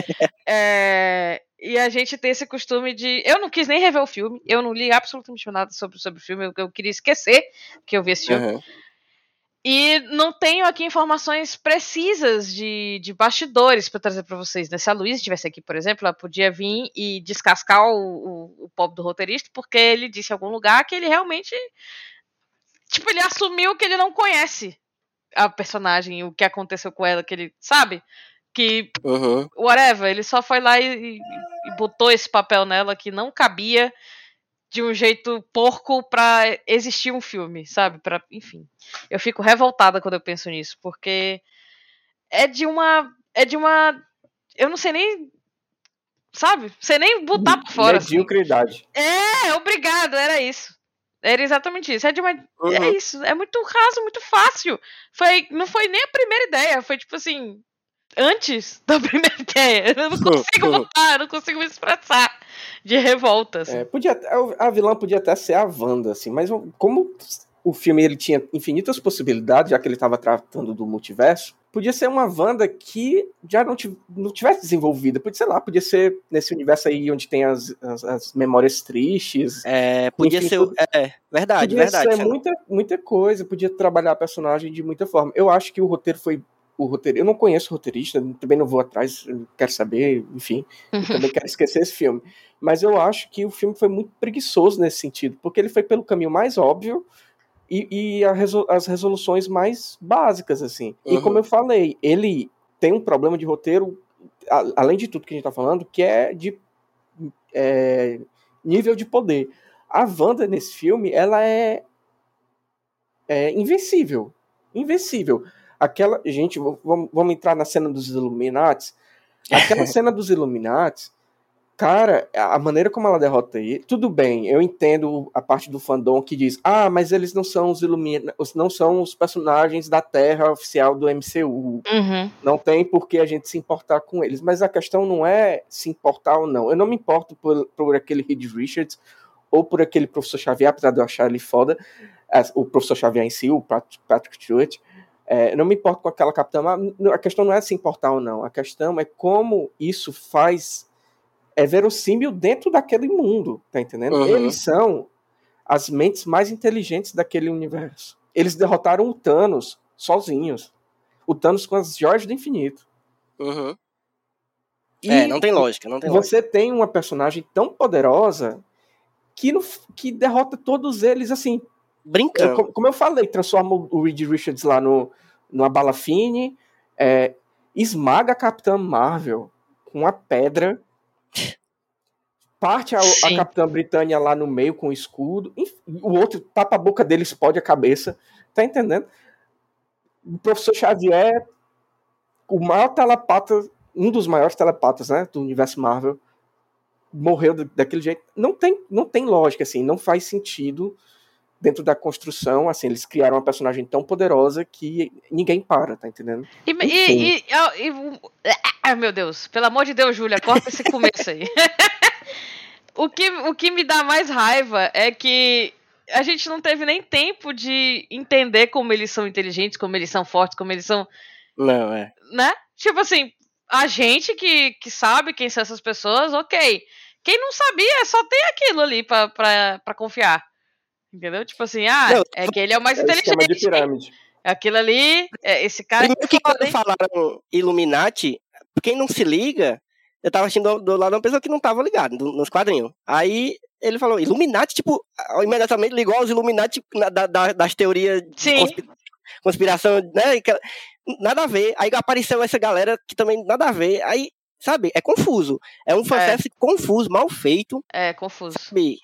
é, e a gente tem esse costume de. Eu não quis nem rever o filme, eu não li absolutamente nada sobre, sobre o filme, eu, eu queria esquecer que eu vi esse filme. Aham. E não tenho aqui informações precisas de, de bastidores para trazer para vocês. Né? Se a Luísa estivesse aqui, por exemplo, ela podia vir e descascar o, o, o pobre do roteirista, porque ele disse em algum lugar que ele realmente. Tipo, ele assumiu que ele não conhece a personagem, o que aconteceu com ela, que ele. Sabe? Que Uhum. whatever, ele só foi lá e, e- botou esse papel nela que não cabia de um jeito porco pra existir um filme, sabe? Para, enfim. Eu fico revoltada quando eu penso nisso, porque é de uma é de uma eu não sei nem sabe? Sei nem botar pra fora. assim. Mediocridade. É, obrigado, era isso. Era exatamente isso. É de uma é Uhum. isso, é muito raso, muito fácil. Foi, não foi nem a primeira ideia, foi tipo assim, antes da primeira ideia. Eu não consigo botar, eu não consigo me expressar de revolta. assim. É, podia, a vilã podia até ser a Wanda, assim, mas como o filme ele tinha infinitas possibilidades, já que ele estava tratando do multiverso, podia ser uma Wanda que já não, não tivesse desenvolvida. Podia, sei lá, podia ser nesse universo aí onde tem as, as, as memórias tristes. É, podia Enfim, ser. É, verdade, podia verdade. ser Sandra. muita, muita coisa, podia trabalhar a personagem de muita forma. Eu acho que o roteiro foi. O roteiro, eu não conheço o roteirista, também não vou atrás, quero saber, enfim. Também quero esquecer esse filme. Mas eu acho que o filme foi muito preguiçoso nesse sentido, porque ele foi pelo caminho mais óbvio e, e resol- as resoluções mais básicas, assim. E Uhum. como eu falei, ele tem um problema de roteiro, a- além de tudo que a gente tá falando, que é de é, nível de poder. A Wanda nesse filme, ela é, é invencível. Invencível. aquela. Gente, vamos, vamos entrar na cena dos Illuminati. Aquela cena dos Illuminati, cara, a maneira como ela derrota ele, tudo bem, eu entendo a parte do fandom que diz, ah, mas eles não são os Illuminati, não são os personagens da Terra oficial do MCU. Uhum. Não tem por que a gente se importar com eles. Mas a questão não é se importar ou não. Eu não me importo por, por aquele Reed Richards ou por aquele professor Xavier, apesar de eu achar ele foda, o professor Xavier em si, o Patrick Stewart. É, não me importo com aquela capitã. A questão não é se importar ou não. A questão é como isso faz. É verossímil dentro daquele mundo, tá entendendo? Uhum. Eles são as mentes mais inteligentes daquele universo. Eles derrotaram o Thanos sozinhos. O Thanos com as joias do infinito. Uhum. E É, não tem lógica, não tem você tem uma personagem tão poderosa que, no- que derrota todos eles assim. lógica. Brincando. Como, como eu falei, transforma o Reed Richards lá no, numa bala fine, é, esmaga a Capitã Marvel com uma pedra, parte a, a. Capitã Britânia lá no meio com o escudo, o outro tapa a boca dele, explode a cabeça, tá entendendo? O professor Xavier, o maior telepata, um dos maiores telepatas, né, do universo Marvel, morreu da- daquele jeito. Não tem, não tem lógica, assim, não faz sentido dentro da construção, assim, eles criaram uma personagem tão poderosa que ninguém para, tá entendendo? E, e, e, e- ah, meu Deus, pelo amor de Deus, Júlia, corta esse começo aí. o, que, o que me dá mais raiva é que a gente não teve nem tempo de entender como eles são inteligentes, como eles são fortes, como eles são. Não, é. Né? Tipo assim, a gente que, que sabe quem são essas pessoas, ok. Quem não sabia, só tem aquilo ali pra, pra, pra confiar. Entendeu? Tipo assim, ah, Não, é que ele é o mais É esquema de inteligente. pirâmide. Aquilo ali, é, esse cara. Primeiro que foda, quando falaram Illuminati, quem não se liga, eu tava assistindo do, do lado de uma pessoa que não tava ligada nos quadrinhos. Aí ele falou, Illuminati, tipo, imediatamente ligou aos Illuminati na- da- da- das teorias de Sim. conspi- conspiração, né? Nada a ver. Aí apareceu essa galera que também nada a ver. Aí, sabe, é confuso. É um fanservice confuso, mal feito, É, confuso. sabe?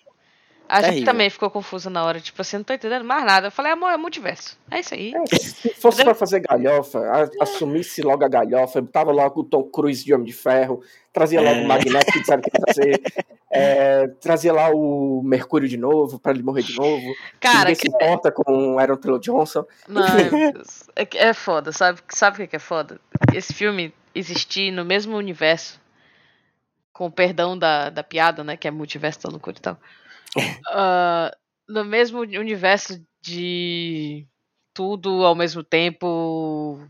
A gente Terrível. também ficou confusa na hora, tipo assim, não tô entendendo mais nada. Eu falei, amor, é multiverso. É isso aí. É, se fosse pra fazer galhofa, a- assumisse logo a galhofa, tava logo o Tom Cruise de Homem de Ferro, trazia logo É. o Magneto que disseram que ia trazer, é, trazia lá o Mercúrio de novo, pra ele morrer de novo. Cara, Ninguém que... se importa com o Aaron Taylor Johnson. não. É, é foda, sabe? Sabe o que que é foda? Esse filme existir no mesmo universo, com o perdão da, da piada, né? Que é multiverso da loucura e tal. Ah, no mesmo universo de tudo ao mesmo tempo,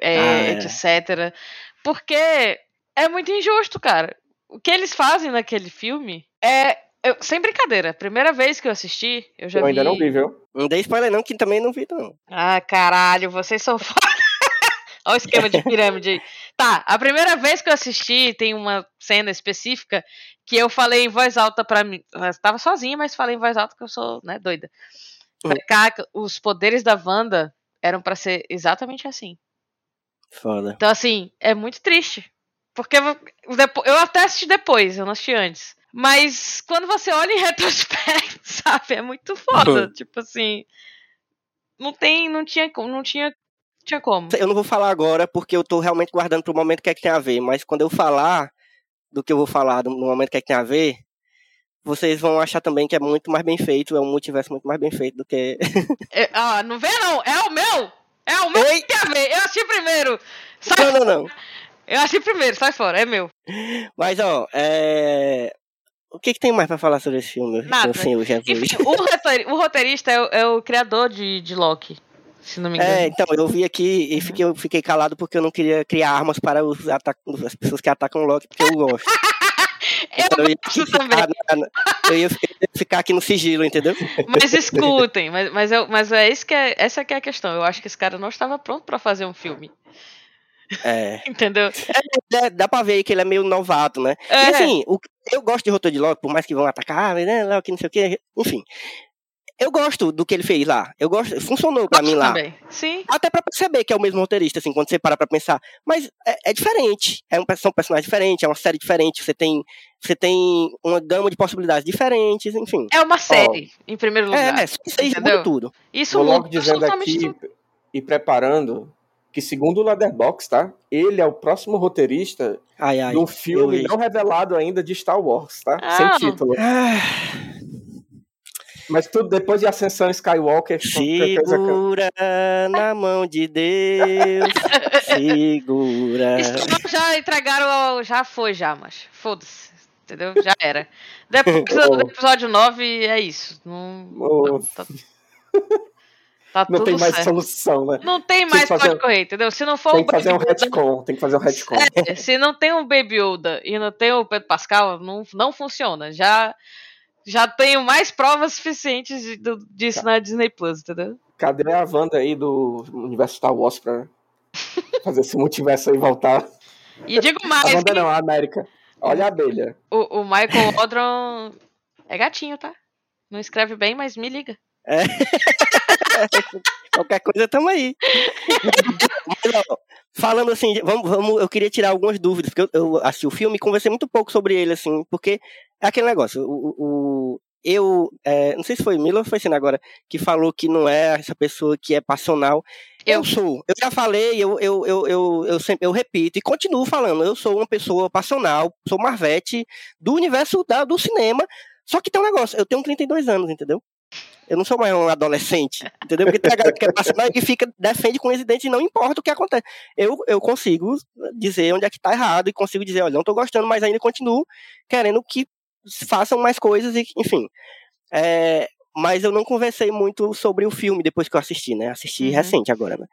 é, Ah, é. etc. Porque é muito injusto, cara. O que eles fazem naquele filme é. eu- sem brincadeira, primeira vez que eu assisti, eu já Eu ainda vi. não vi, viu? Não dei spoiler não, que também não vi não. Ah, caralho, vocês são foda. Olha o esquema de pirâmide aí. Tá, a primeira vez que eu assisti, tem uma cena específica que eu falei em voz alta pra mim. Eu estava sozinha, mas falei em voz alta que eu sou, né, doida. Falei, Caraca, os poderes da Wanda eram pra ser exatamente assim. Foda. Então, assim, é muito triste. Porque eu até assisti depois, eu não assisti antes. Mas quando você olha em retrospecto, sabe, é muito foda. tipo assim. Não tem. Não tinha. Não tinha, tinha como. Eu não vou falar agora porque eu tô realmente guardando pro momento que é que tem a ver, mas quando eu falar do que eu vou falar no momento que é que tem a ver, vocês vão achar também que é muito mais bem feito, é um multiverso muito mais bem feito do que. É, ah, não vê não, é o meu! É o meu Ei! que quer ver! Eu assisti primeiro! Sai, Não, não, não. Eu assisti primeiro, sai fora, é meu. Mas ó, é. O que, que tem mais pra falar sobre esse filme, Nada. Enfim, roteiri- o roteirista é o, é o criador de, de Loki, se não me engano. É, então, eu vi aqui e fiquei, eu fiquei calado porque eu não queria criar armas para os as pessoas que atacam o Loki, porque eu gosto. eu Então, ia gosto ficar na- na- eu ia eu ia ficar aqui no sigilo, entendeu? Mas escutem, mas, mas, eu, mas é isso que é, essa que é a questão. Eu acho que esse cara não estava pronto pra fazer um filme. É. Entendeu? É, dá pra ver aí que ele é meio novato, né? É. E assim, o, eu gosto de roteiro de Loki, por mais que vão atacar, né, Loki, não sei o que, enfim. Eu gosto do que ele fez lá. Eu gosto, funcionou pra mim Gosto lá. também. Sim. Até pra perceber que é o mesmo roteirista, assim, quando você para pra pensar. Mas é, é diferente. É um, são personagens diferentes, é uma série diferente. Você tem, você tem uma gama de possibilidades diferentes, enfim. É uma série, em primeiro lugar. É, isso aí entendeu? muda tudo. Isso Vou logo dizendo aqui, tudo. e preparando que, segundo o Leatherbox, tá? Ele é o próximo roteirista Ai, ai. de um filme não revelado ainda de Star Wars, tá? Ah. Sem título. Ah, Mas tudo depois de Ascensão Skywalker. segura na mão de Deus. Segura. Isso já entregaram, ao- já foi já, mas foda-se, entendeu? Já era. Depois do episódio 9 é isso. Não, Oh. tá, tá Não tudo tem mais certo. solução, né? Não tem mais fazer- pode correr, entendeu? Se não for Tem o que fazer um retcon. Tem que fazer um retcon. É, se não tem um Baby Yoda e não tem o Pedro Pascal, não, não funciona. Já, já tenho mais provas suficientes de- do- disso na Disney Plus, entendeu? Cadê a Wanda aí do universo Star Wars pra fazer esse multiverso aí voltar? E digo A mais, Wanda hein? não, a América. Olha a abelha. o, o Michael Odron é gatinho, tá? Não escreve bem, mas me liga. Qualquer coisa, tamo aí. Mas, ó, falando assim, vamos, vamos, eu queria tirar algumas dúvidas, porque eu, eu assisti o filme e conversei muito pouco sobre ele, assim, porque é aquele negócio, o, o- eu, é, não sei se foi Mila ou foi Sina agora, que falou que não é essa pessoa que é passional. Eu, Eu. sou, eu já falei, eu, eu, eu, eu, eu, sempre, eu repito e continuo falando, eu sou uma pessoa passional, sou Marvete do universo da, do cinema, só que tem um negócio, eu tenho 32 anos, entendeu? Eu não sou mais um adolescente, entendeu? Porque tem a galera que é passional e fica, defende com os dentes e não importa o que acontece. Eu, eu consigo dizer onde é que tá errado e consigo dizer, olha, não tô gostando, mas ainda continuo querendo que façam mais coisas e, enfim. É, mas eu não conversei muito sobre o filme depois que eu assisti, né? Assisti Uhum. recente agora, né?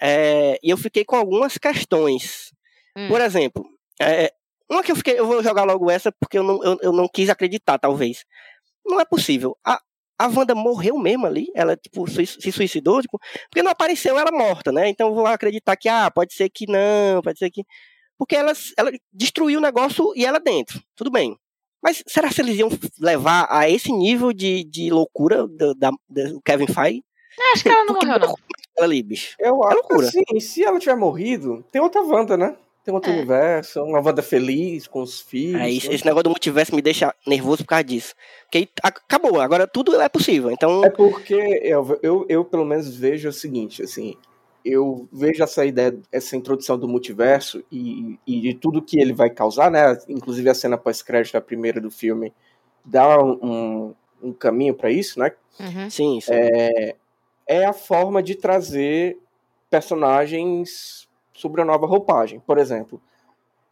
É, e eu fiquei com algumas questões. Hum. Por exemplo, é, uma que eu fiquei, eu vou jogar logo essa porque eu não, eu, eu não quis acreditar, talvez. Não é possível. A, a Wanda morreu mesmo ali? Ela, tipo, se suicidou? Tipo, porque não apareceu ela morta, né? Então eu vou acreditar que, ah, pode ser que não, pode ser que. Porque ela, ela destruiu o negócio e ela dentro. Tudo bem. Mas será que eles iam levar a esse nível de, de loucura do, da, do Kevin Feige? Acho que ela não Porque morreu, não. Ela ali, bicho. Eu É acho loucura. assim, se ela tiver morrido, tem outra Wanda, né? Tem outro É. universo, uma Wanda feliz, com os filhos. Aí, esse, esse negócio do multiverso me deixa nervoso por causa disso. Porque acabou, agora tudo é possível. Então, É porque eu, eu, eu, pelo menos, vejo o seguinte, assim, eu vejo essa ideia, essa introdução do multiverso e, e de tudo que ele vai causar, né? Inclusive a cena pós-crédito da primeira do filme dá um, um, um caminho para isso, né? Uhum. sim, sim. É a forma de trazer personagens sobre a nova roupagem. Por exemplo,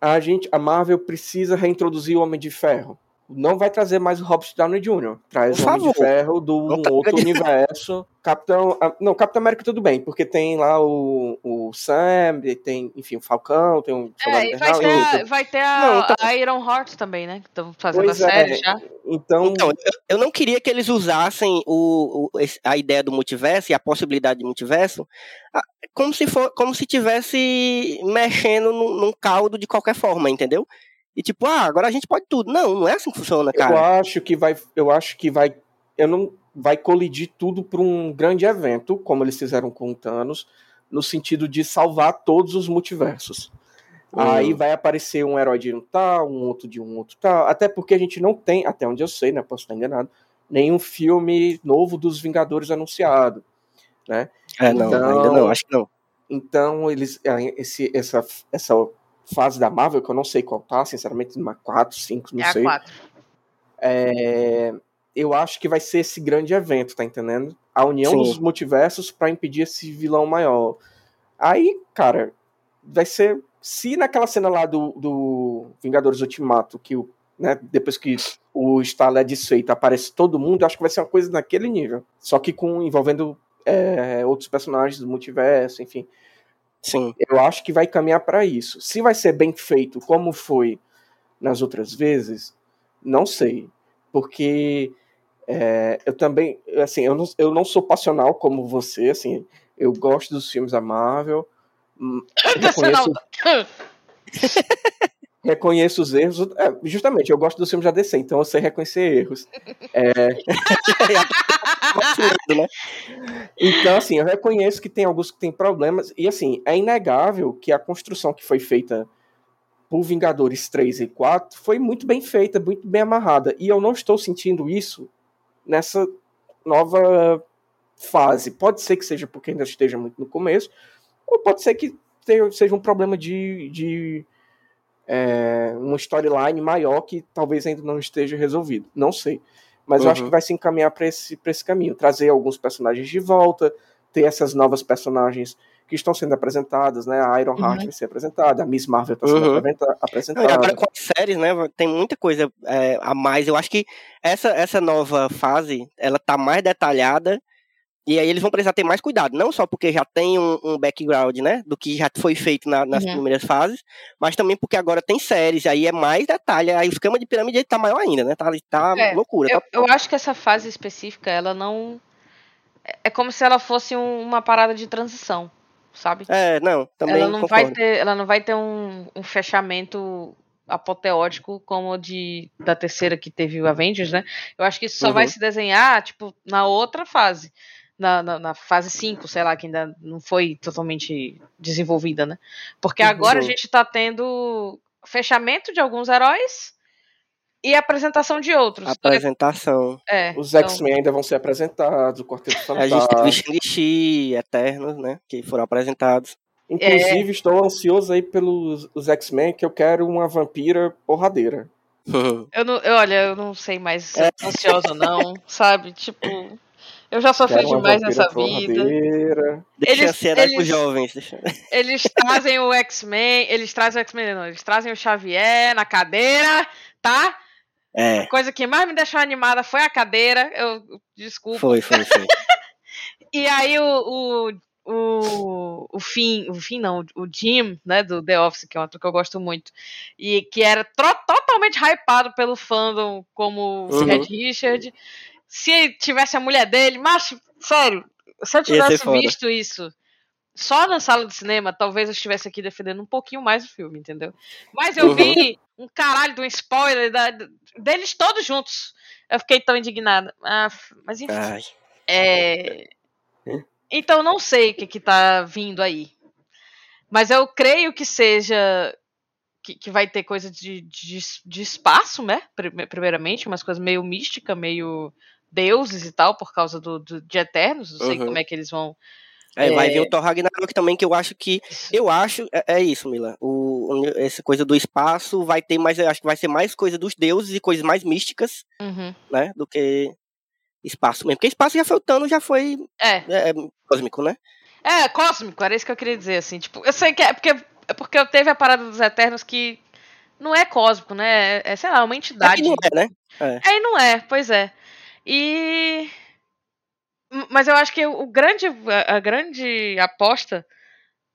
a gente, a Marvel precisa reintroduzir o Homem de Ferro. Não vai trazer mais o Robert Downey Jr. Traz o Homem de. Ferro do um tá- outro universo. Capitão, ah, não, Capitão América tudo bem, porque tem lá o, o Sam, tem, enfim, o Falcão, tem o Soldado É, e vai ter, a, vai ter a, Não, então- a Iron Heart também, né? Que estão fazendo Pois a série é. já. Então, Então, eu, eu não queria que eles usassem o, o- a ideia do multiverso e a possibilidade de multiverso ah, como se, for, como se tivesse mexendo num, num caldo de qualquer forma, entendeu? E tipo, ah, agora a gente pode tudo. Não, não é assim que funciona, Eu cara. acho que vai, eu acho que vai, eu não vai colidir tudo para um grande evento, como eles fizeram com o Thanos, no sentido de salvar todos os multiversos. Hum. Aí vai aparecer um herói de um tal, um outro de um outro tal, até porque a gente não tem, até onde eu sei, né, posso estar enganado, nenhum filme novo dos Vingadores anunciado, né? É, não, Então- ainda não, acho que não. Então, eles esse, essa, essa fase da Marvel, que eu não sei qual tá, sinceramente, uma 4, 5, não é sei. a 4. É, eu acho que vai ser esse grande evento, tá entendendo? A união Sim. dos multiversos pra impedir esse vilão maior. Aí, cara, vai ser. Se naquela cena lá do, do Vingadores Ultimato, que o, né, depois que o Starlet é desfeito, aparece todo mundo, eu acho que vai ser uma coisa naquele nível. Só que com envolvendo é, outros personagens do multiverso, enfim. Sim. Eu acho que vai caminhar para isso. Se vai ser bem feito como foi nas outras vezes, não sei. Porque é, eu também, assim, eu não, eu não sou passional como você, assim, eu gosto dos filmes da Marvel, hum, reconheço, reconheço os erros, é, justamente, eu gosto dos filmes da DC, então eu sei reconhecer erros. né? Então, assim, eu reconheço que tem alguns que têm problemas, e assim, é inegável que a construção que foi feita por Vingadores 3 e 4 foi muito bem feita, muito bem amarrada, e eu não estou sentindo isso nessa nova fase. Pode ser que seja porque ainda esteja muito no começo, ou pode ser que seja um problema de, de é, uma storyline maior que talvez ainda não esteja resolvido. Não sei. Mas uhum. eu acho que uhum. vai se encaminhar para esse, esse caminho. Trazer alguns personagens de volta, ter essas novas personagens que estão sendo apresentadas, né? A Iron Heart uhum. vai ser apresentada, a Miss Marvel está sendo uhum. apresentada. Agora com as séries, né? Tem muita coisa é, a mais. Eu acho que essa, essa nova fase, ela tá mais detalhada e aí eles vão precisar ter mais cuidado, não só porque já tem um, um background, né, do que já foi feito na, nas uhum. primeiras fases, mas também porque agora tem séries, aí é mais detalhe, aí o esquema de pirâmide tá maior ainda, né, tá, tá é, loucura. Eu, tá... eu acho que essa fase específica, ela não... É, é como se ela fosse um, uma parada de transição, sabe? É, não, também ela não vai ter Ela não vai ter um, um fechamento apoteótico como o de da terceira que teve o Avengers, né? Eu acho que isso só uhum. vai se desenhar, tipo, na outra fase na, na, na, fase 5, sei lá, que ainda não foi totalmente desenvolvida, né? Porque uhum. agora a gente tá tendo fechamento de alguns heróis e apresentação de outros. Apresentação. É, Os então... X-Men ainda vão ser apresentados, o Quarteto Fantástico. A gente teve Shang-Chi, Eternos, né? Que foram apresentados. Inclusive, é... estou ansioso aí pelos os X-Men, que eu quero uma vampira porradeira. eu não, eu, olha, eu não sei mais se é. ansiosa ou não, sabe? Tipo. Eu já sofri demais nessa vida. Deixa eles, eles, jovens. Deixa... Eles trazem o X-Men, eles trazem o X-Men, não, eles trazem o Xavier na cadeira, tá? É. A coisa que mais me deixou animada foi a cadeira. Eu desculpa. Foi, foi, foi. e aí o, o, o, o fim, o fim não, o Jim, né, do The Office, que é um ator que eu gosto muito, e que era totalmente hypado pelo fandom como uhum. Red Richard se tivesse a mulher dele, mas, sério, se eu tivesse visto isso só na sala de cinema, talvez eu estivesse aqui defendendo um pouquinho mais o filme, entendeu? Mas eu uhum. vi um caralho de um spoiler da, deles todos juntos. Eu fiquei tão indignada. Ah, mas enfim. Ai. É... Então não sei o que, que tá vindo aí. Mas eu creio que seja. Que, que vai ter coisa de, de, de espaço, né? Primeiramente, umas coisas meio mística, meio deuses e tal, por causa do, do de Eternos. Não sei uhum. como é que eles vão. É, é... vai vir o Thor Ragnarok também, que eu acho que. Eu acho. É, é isso, Mila. O, essa coisa do espaço vai ter mais. Eu acho que vai ser mais coisa dos deuses e coisas mais místicas, uhum. né? Do que espaço mesmo. Porque espaço já foi o Thanos, já foi. É. é. cósmico, né? É, cósmico, era isso que eu queria dizer, assim. Tipo, eu sei que é porque, é porque eu teve a parada dos Eternos que não é cósmico, né? É, é sei lá, uma entidade. É não é, né? É. é, e não é, pois é. E. Mas eu acho que o grande, a grande aposta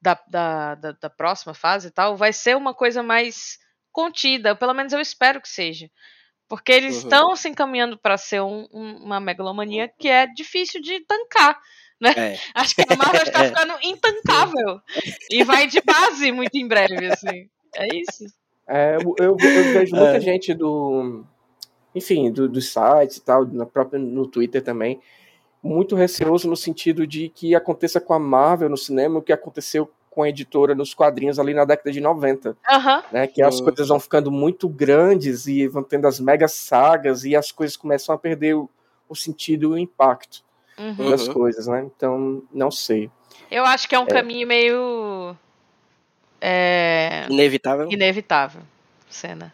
da, da, da, da próxima fase e tal vai ser uma coisa mais contida. Pelo menos eu espero que seja. Porque eles uhum. estão se encaminhando para ser um, um, uma megalomania que é difícil de tancar. Né? É. Acho que a Marvel está é. ficando intancável. e vai de base muito em breve, assim. É isso. É, eu, eu, eu vejo muita é. gente do, enfim, do, dos sites e tal, na própria, no Twitter também, muito receoso no sentido de que aconteça com a Marvel no cinema o que aconteceu com a editora nos quadrinhos ali na década de 90. Uhum. Né, que as uhum. coisas vão ficando muito grandes e vão tendo as mega sagas e as coisas começam a perder o, o sentido e o impacto uhum. das coisas, né? Então, não sei. Eu acho que é um é. caminho meio. É... Inevitável. Inevitável, cena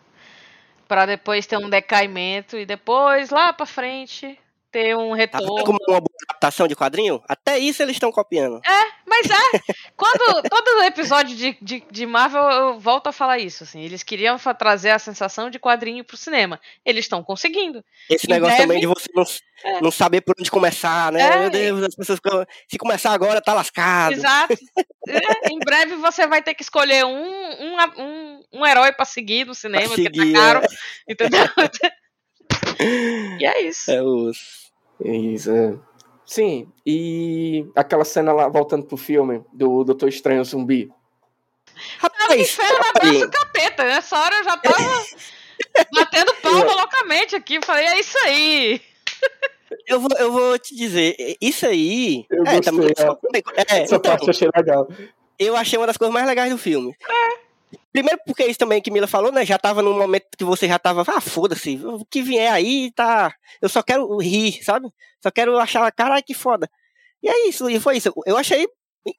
para depois ter um decaimento e depois lá para frente ter um tá retorno. como uma boa adaptação de quadrinho? Até isso eles estão copiando. É, mas é. Quando todo episódio de, de, de, Marvel eu volto a falar isso, assim, eles queriam trazer a sensação de quadrinho pro cinema. Eles estão conseguindo. Esse em negócio breve, também de você não, é. não saber por onde começar, né? É. Meu Deus, as pessoas se começar agora tá lascado. Exato. É, em breve você vai ter que escolher um, um, um, um herói para seguir no cinema, seguir, que tá caro. É. Entendeu? e é isso. É os. É isso, é. Sim, e aquela cena lá, voltando pro filme, do Doutor Estranho Zumbi. Rapaz, inferno abraça o capeta, nessa hora eu já tava batendo palma loucamente aqui, falei, é isso aí. Eu vou, eu vou te dizer, isso aí. Eu é, gostei, também, é. é, Essa então, parte eu achei legal. Eu achei uma das coisas mais legais do filme. É. Primeiro porque isso também que Mila falou, né? Já tava num momento que você já tava, ah, foda-se, o que vier aí tá. Eu só quero rir, sabe? Só quero achar, caralho, que foda. E é isso, e foi isso. Eu achei,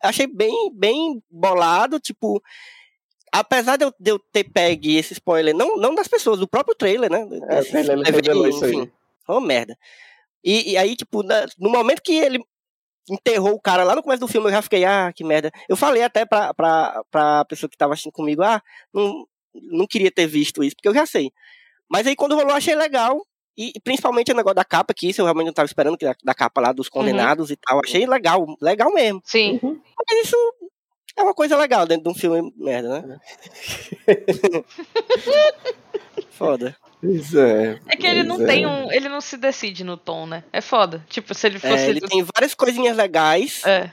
achei bem, bem bolado, tipo, apesar de eu, de eu ter pego esse spoiler, não, não das pessoas, do próprio trailer, né? É, o trailer revelou isso aí. Foi uma merda. E, e aí, tipo, no momento que ele enterrou o cara lá no começo do filme, eu já fiquei, ah, que merda. Eu falei até pra, pra, pra pessoa que tava assistindo comigo, ah, não, não queria ter visto isso, porque eu já sei. Mas aí quando rolou, achei legal. E, e principalmente o negócio da capa, que isso eu realmente não tava esperando, que da, da capa lá dos condenados uhum. e tal. Achei legal, legal mesmo. Sim. Uhum. Mas isso é uma coisa legal dentro de um filme merda, né? Foda. Pois é. É que ele não é. tem um. Ele não se decide no tom, né? É foda. Tipo, se ele é, fosse. É, ele tem várias coisinhas legais. É.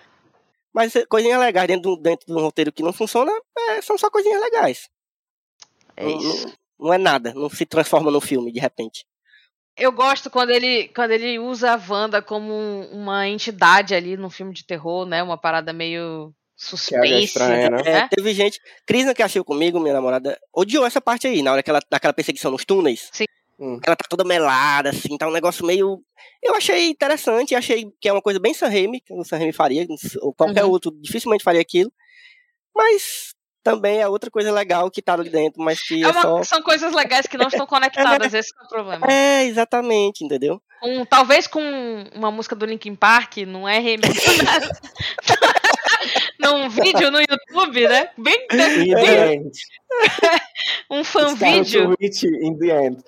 Mas coisinhas legais dentro, dentro de um roteiro que não funciona, é, são só coisinhas legais. É isso. Não, não, é nada, não se transforma no filme de repente. Eu gosto quando ele, quando ele usa a Wanda como uma entidade ali no filme de terror, né? Uma parada meio suspense. Estranha, né? É, teve gente. Crisna que achou comigo, minha namorada, odiou essa parte aí, na hora que ela, daquela perseguição nos túneis. Sim. Hum. Ela tá toda melada, assim, tá um negócio meio. Eu achei interessante, achei que é uma coisa bem Sam Raimi, que o Sam Raimi faria, ou qualquer uhum. outro dificilmente faria aquilo. Mas também é outra coisa legal que tá ali dentro, mas que é, é uma, só... São coisas legais que não estão conectadas, esse é o problema. É, exatamente, entendeu? Um, talvez com uma música do Linkin Park, não é remix, num vídeo no YouTube, né? Bem. bem um fan vídeo. in the end.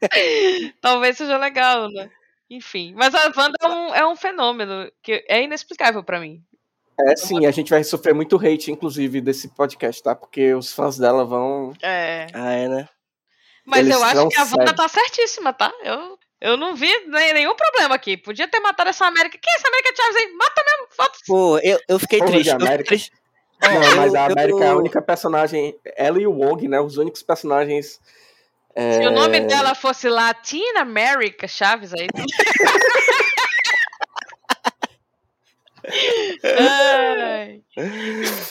Talvez seja legal, né? Enfim. Mas a Wanda é um, é um fenômeno que é inexplicável para mim. É sim, a gente vai sofrer muito hate, inclusive, desse podcast, tá? Porque os fãs dela vão. É. Ah, é, né? Mas Eles eu acho que a Wanda tá certíssima, tá? Eu, eu não vi nenhum problema aqui. Podia ter matado essa América. Quem é essa América Chaves aí? Mata mesmo, foda-se. Pô, eu, eu fiquei Porra triste. Eu fiquei triste. Não, mas a América eu... é a única personagem. Ela e o Wong, né? Os únicos personagens. É... Se o nome dela fosse Latina America Chaves aí.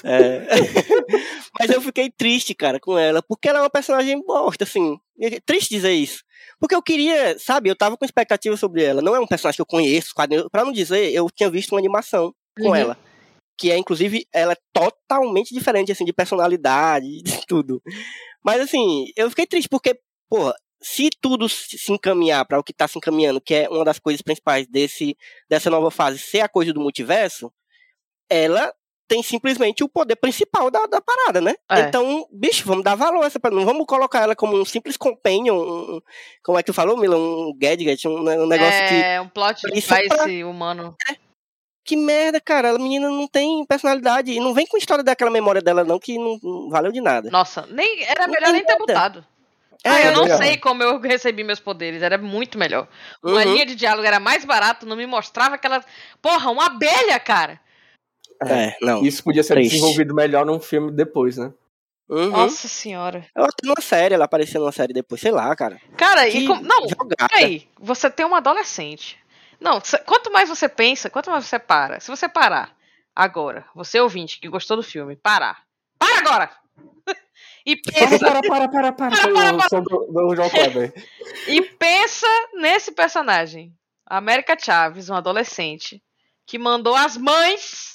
é. Mas eu fiquei triste, cara, com ela, porque ela é uma personagem bosta, assim. É triste dizer isso. Porque eu queria, sabe, eu tava com expectativa sobre ela. Não é um personagem que eu conheço, para não dizer, eu tinha visto uma animação com uhum. ela. Que é, inclusive, ela é totalmente diferente, assim, de personalidade, de tudo. Mas, assim, eu fiquei triste, porque, porra, se tudo se encaminhar para o que está se encaminhando, que é uma das coisas principais desse, dessa nova fase, ser a coisa do multiverso, ela tem simplesmente o poder principal da, da parada, né? É. Então, bicho, vamos dar valor a essa Não vamos colocar ela como um simples companion, um, como é que tu falou, Mila? Um gadget, um, um negócio é, que... É, um plot device pra... humano. É. Que merda, cara. A menina não tem personalidade. E não vem com a história daquela memória dela, não, que não, não valeu de nada. Nossa, nem era melhor nem ter botado. É, ah, eu não sei como eu recebi meus poderes, era muito melhor. Uma uhum. linha de diálogo era mais barato, não me mostrava aquela. Porra, uma abelha, cara! É, não. Isso podia ser Triste. desenvolvido melhor num filme depois, né? Uhum. Nossa senhora. Ela tem uma série, ela apareceu numa série depois, sei lá, cara. Cara, que e com... Não, aí, você tem uma adolescente. Não, quanto mais você pensa, quanto mais você para. Se você parar agora, você ouvinte que gostou do filme, parar. Para agora! E pensa. Para, para, para, para, para. para, para, para. Do, do João e pensa nesse personagem. América Chaves, um adolescente, que mandou as mães.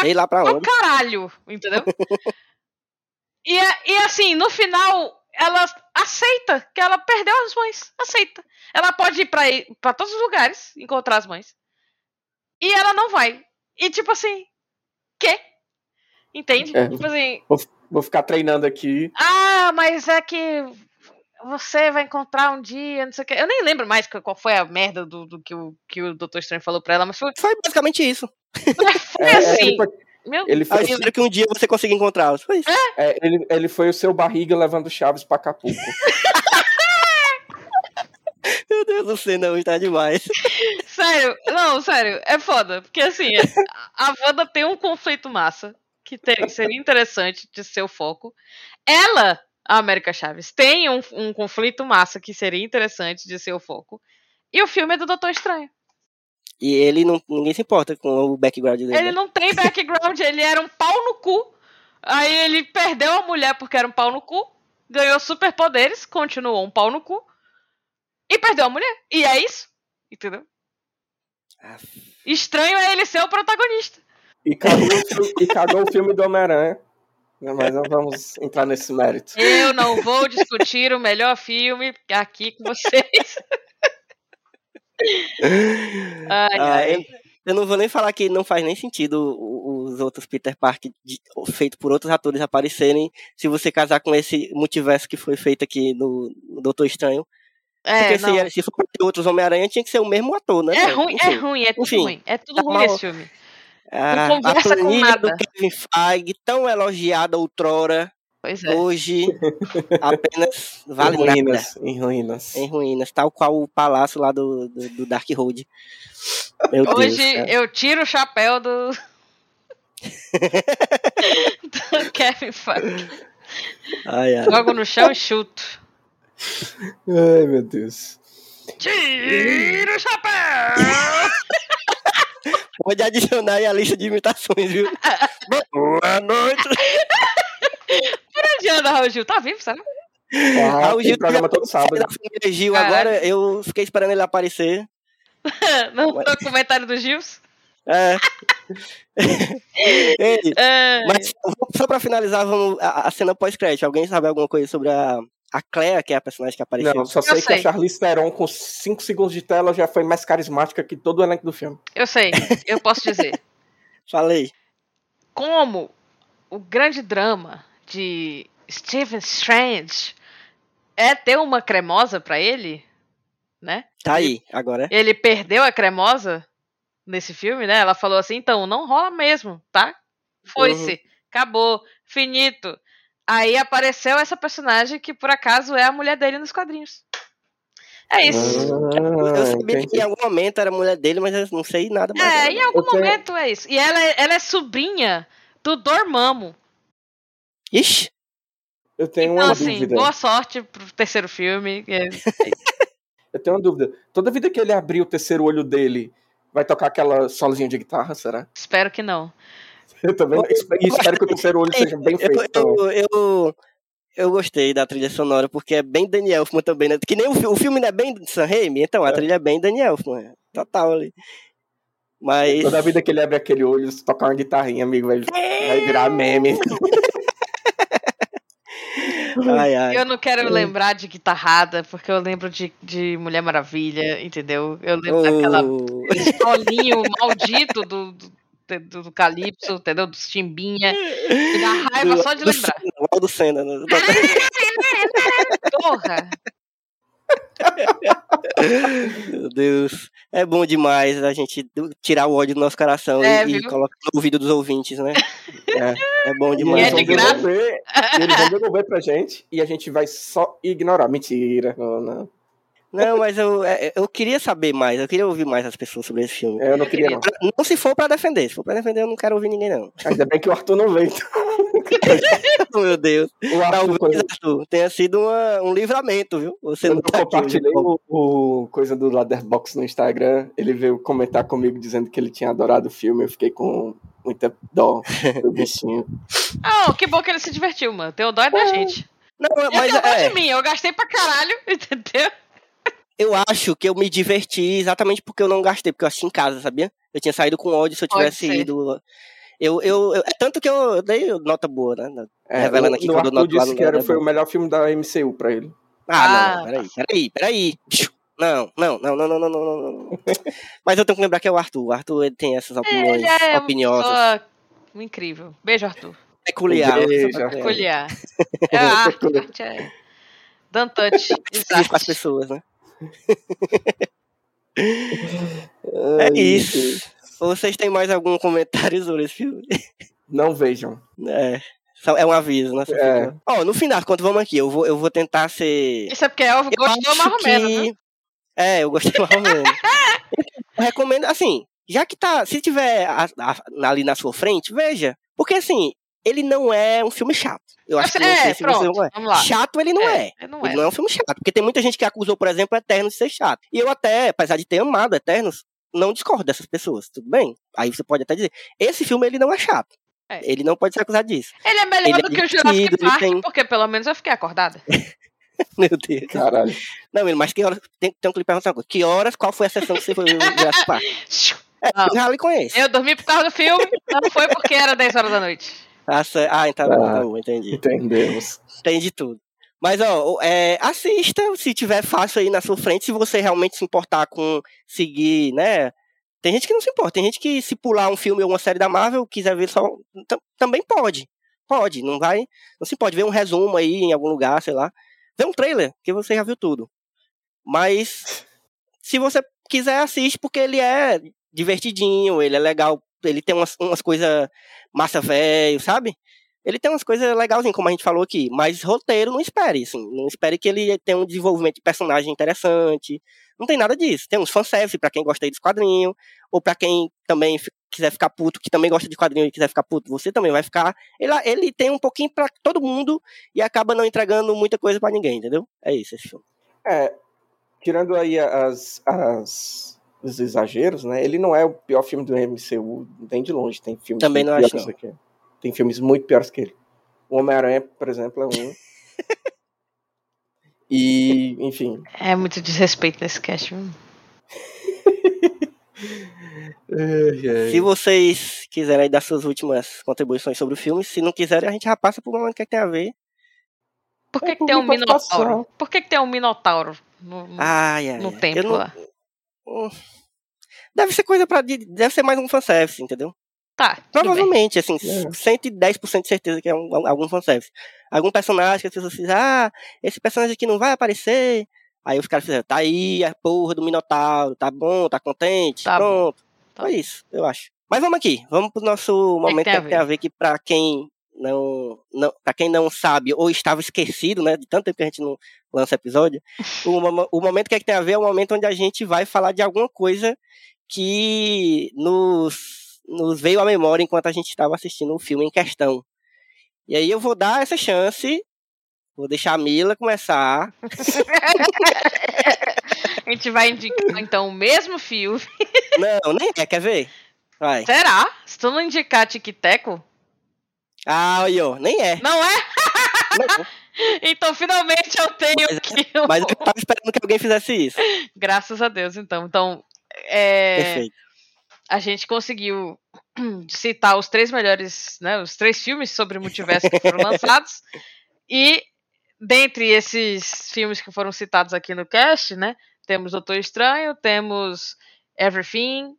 Sei lá pra onde. caralho, entendeu? e, e assim, no final, ela aceita que ela perdeu as mães. Aceita. Ela pode ir pra, pra todos os lugares encontrar as mães. E ela não vai. E tipo assim, que? Entende? É, tipo assim. Vou, vou, ficar treinando aqui. Ah, mas é que você vai encontrar um dia, não sei o que. Eu nem lembro mais qual foi a merda do, do que, o, que o Doutor Estranho falou pra ela, mas foi. Foi basicamente isso. Foi é, assim. Meu ele foi... Espero que um dia você consiga encontrá-los. Foi isso. É? é? ele, ele foi o seu barriga levando chaves pra Acapulco. Meu Deus do céu, não, está demais. Sério, não, sério, é foda. Porque assim, a Wanda tem um conflito massa que ter, seria interessante de ser o foco. Ela, a América Chaves, tem um, um conflito massa que seria interessante de ser o foco. E o filme é do Doutor Estranho. E ele não. Ninguém se importa com o background dele. Ele né? não tem background, ele era um pau no cu. Aí ele perdeu a mulher porque era um pau no cu. Ganhou superpoderes, continuou um pau no cu. E perdeu a mulher. E é isso. Entendeu? Ah, Estranho é ele ser o protagonista. E cagou, e cagou o filme do Homem-Aranha. Mas não vamos entrar nesse mérito. Eu não vou discutir o melhor filme aqui com vocês. Ai, Ah, ai. eu, eu não vou nem falar que não faz nem sentido os outros Peter Parker de- feito por outros atores aparecerem se você casar com esse multiverso que foi feito aqui no, Doutor Estranho. É, Porque não. se, se for ter outros Homem-Aranha, tinha que ser o mesmo ator, né? É ruim, é Enfim, ruim, é tudo enfim, ruim. É tudo tá ruim mal- esse filme. A, a conversa com planilha do nada. Kevin Feige, tão elogiada outrora, é. hoje apenas vale em nada. ruínas. Em ruínas. Em ruínas, tal qual o palácio lá do, do, do Dark Road. Meu Deus. Hoje cara. eu tiro o chapéu do. do Kevin Feige. Ai, ai. Jogo no chão e chuto. Ai, meu Deus. Tira o chapéu! Pode adicionar aí a lista de imitações, viu? Boa noite. Anda, Raul Gil? Tá vivo, será? Ah, Raul Gil programa todo sábado. Gil, agora eu fiquei esperando ele aparecer. No documentário do Gils? É. Ei, É, mas só pra finalizar, vamos a, a cena pós-crédito. Alguém sabe alguma coisa sobre a, a Claire, que é a personagem que apareceu? Não, só sei, que sei. a Charlize Theron com 5 segundos de tela já foi mais carismática que todo o elenco do filme. eu sei, eu posso dizer. Falei. Como o grande drama de Stephen Strange é ter uma cremosa pra ele, né? Tá aí, agora. é. Ele perdeu a cremosa nesse filme, né? Ela falou assim: então, não rola mesmo, tá? Foi-se, acabou, finito. Aí apareceu essa personagem que por acaso é a mulher dele nos quadrinhos. É isso. Eu Ah, sabia que entendi. em algum momento era a mulher dele, mas eu não sei nada mais. É, em algum Eu tenho- momento é isso. E ela, é- ela é sobrinha do Dormammu. Ixi, Eu tenho Então, uma assim, dúvida. boa sorte pro terceiro filme. É, Eu tenho uma dúvida. Toda vida que ele abrir o terceiro olho dele, vai tocar aquela solozinha de guitarra, será? Espero que não. Eu também espero, e espero que o terceiro olho seja bem eu, feito. também. eu, eu, eu gostei da trilha sonora, porque é bem Daniel Elfman também, né? Que nem o, o filme não é bem Sam Raimi, então a É. trilha é bem Daniel Elfman, é total ali. Mas... Toda vida que ele abre aquele olho, se tocar uma guitarrinha, amigo, vai, vai virar meme. Ai, ai. Eu não quero lembrar de guitarrada, porque eu lembro de, de Mulher Maravilha, entendeu? Eu lembro daquela Oh. solinho maldito do, do, do, Calypso, entendeu? Do Chimbinha. Me dá raiva Do- só de do lembrar. Senna, o do Senna. né? Porra! Meu Deus. É bom demais a gente tirar o ódio do nosso coração É, e, e colocar no ouvido dos ouvintes, né? É, é bom E demais. é eles de vão graça. devolver, e eles vão devolver pra gente e a gente vai só ignorar. Mentira. Não, não. Não, mas eu, é, eu queria saber mais, eu queria ouvir mais as pessoas sobre esse filme. Eu não queria, não. Não se for pra defender, se for pra defender eu não quero ouvir ninguém, não. Ainda bem que o Arthur não veio. Meu Deus. O Arthur, Talvez, Arthur, tenha sido uma- um livramento, viu? Você quando não eu tá aqui hoje. compartilhei o, o coisa do Leatherbox no Instagram, ele veio comentar comigo dizendo que ele tinha adorado o filme. Eu fiquei com muita dó do bichinho. Oh, que bom que ele se divertiu, mano. Tem o dó é da gente. Não, E mas acabou é, de mim, eu gastei pra caralho, entendeu? Eu acho que eu me diverti exatamente porque eu não gastei, porque eu assisti em casa, sabia? Eu tinha saído com ódio se eu tivesse ido. Eu, eu, eu, é tanto que eu dei nota boa, né? É, revelando aqui quando eu noto disse lá, que era, foi o melhor filme da MCU pra ele. Ah, ah não, peraí, peraí, peraí. Não, não, não, não, não, não, não, não. Mas eu tenho que lembrar que é o Arthur. O Arthur ele tem essas opiniões é, é opiniosas. Uma incrível. Beijo, Arthur. Peculiar. Beijo, peculiar. É a arte, a arte é... Dantante. Exato. com as pessoas, né? É isso. Vocês têm mais algum comentário sobre esse filme? Não vejam. É. É um aviso, né? É. Ó, no fim das contas, vamos aqui. Eu vou, eu vou tentar ser. Isso é porque Elvio Eu gostou acho mais ou menos, que- né? É, eu gostei mais ou menos. eu recomendo, assim, já que tá. Se tiver a- a- ali na sua frente, veja. Porque, assim, ele não é um filme chato. Eu acho que não é, sei se você pronto, não é. vamos lá. Chato ele não é. É, não Ele é. não é um filme chato. Porque tem muita gente que acusou, por exemplo, Eternos de ser chato. E eu até, apesar de ter amado Eternos, não discordo dessas pessoas. Tudo bem? Aí você pode até dizer. Esse filme, ele não é chato. É. Ele não pode ser acusado disso. Ele é melhor Ele é do que o Jurassic Park, tem- porque pelo menos eu fiquei acordada. Meu Deus. Caralho. Não, menino, mas que horas. Tem, tem que lhe perguntar uma coisa. Que horas, qual foi a sessão que você foi ver o Jurassic Park? É, Não. eu já lhe conheço. Eu dormi por causa do filme, não foi porque era 10 horas da noite. Ah, ah, então tá bom, Ah. tá bom, entendi. Entendemos. Entendi tudo. Mas, ó, é, assista se tiver fácil aí na sua frente, se você realmente se importar com seguir, né? Tem gente que não se importa, tem gente que se pular um filme ou uma série da Marvel, quiser ver só. tam- também pode. Pode, não vai. Não se pode ver um resumo aí em algum lugar, sei lá. Ver um trailer, que você já viu tudo. Mas se você quiser, assiste, porque ele é divertidinho, ele é legal, ele tem umas, umas coisas massa velho, sabe? Ele tem umas coisas legalzinhas, como a gente falou aqui, mas roteiro não espere, assim, não espere que ele tenha um desenvolvimento de personagem interessante, não tem nada disso. Tem uns fanservice pra quem gosta aí dos quadrinhos, ou pra quem também quiser ficar puto, que também gosta de quadrinho e quiser ficar puto, você também vai ficar. Ele, ele tem um pouquinho pra todo mundo e acaba não entregando muita coisa pra ninguém, entendeu? É isso esse filme. É, tirando aí as, as- os exageros, né? Ele não é o pior filme do MCU, nem de longe. Tem filmes Também muito não acho, piores não. que- Tem filmes muito piores que ele. O Homem-Aranha, por exemplo, é um. e, enfim. É muito desrespeito nesse cast. viu? Se vocês quiserem dar suas últimas contribuições sobre o filme, se não quiserem, a gente já passa pro momento que, é que tem a ver. Por que, É que tem um minotauro? Por que, que tem um minotauro no, no- Ai, ai, no templo Eu não- Deve ser coisa pra. Deve ser mais um fanservice, entendeu? Tá, tudo bem. Provavelmente, assim, É. 110% de certeza que é um, algum fanservice. Algum personagem que as pessoas dizem, ah, esse personagem aqui não vai aparecer. Aí os caras fizeram, tá aí a porra do Minotauro, tá bom, tá contente, Tá bom. pronto. Tá Foi isso, eu acho. Mas vamos aqui, vamos pro nosso momento tem que, a tem a ver que pra quem não, não para quem não sabe ou estava esquecido, né, de tanto tempo que a gente não lança episódio, o, o momento que, é que tem a ver é o momento onde a gente vai falar de alguma coisa que nos, nos veio à memória enquanto a gente estava assistindo o filme em questão. E aí eu vou dar essa chance, vou deixar a Mila começar. A gente vai indicar então o mesmo filme. Não, nem é, quer ver? Vai. Será? Se tu não indicar Tic-Teco, Ah, aí, ó, nem é. não é? Não, Então finalmente eu tenho Mas- aqui. mas eu tava esperando que alguém fizesse isso. Graças a Deus, então. Então, é, Perfeito. a gente conseguiu citar os três melhores, né, os três filmes sobre multiverso que foram lançados. E dentre esses filmes que foram citados aqui no cast, né, temos Doutor Estranho, temos Everything,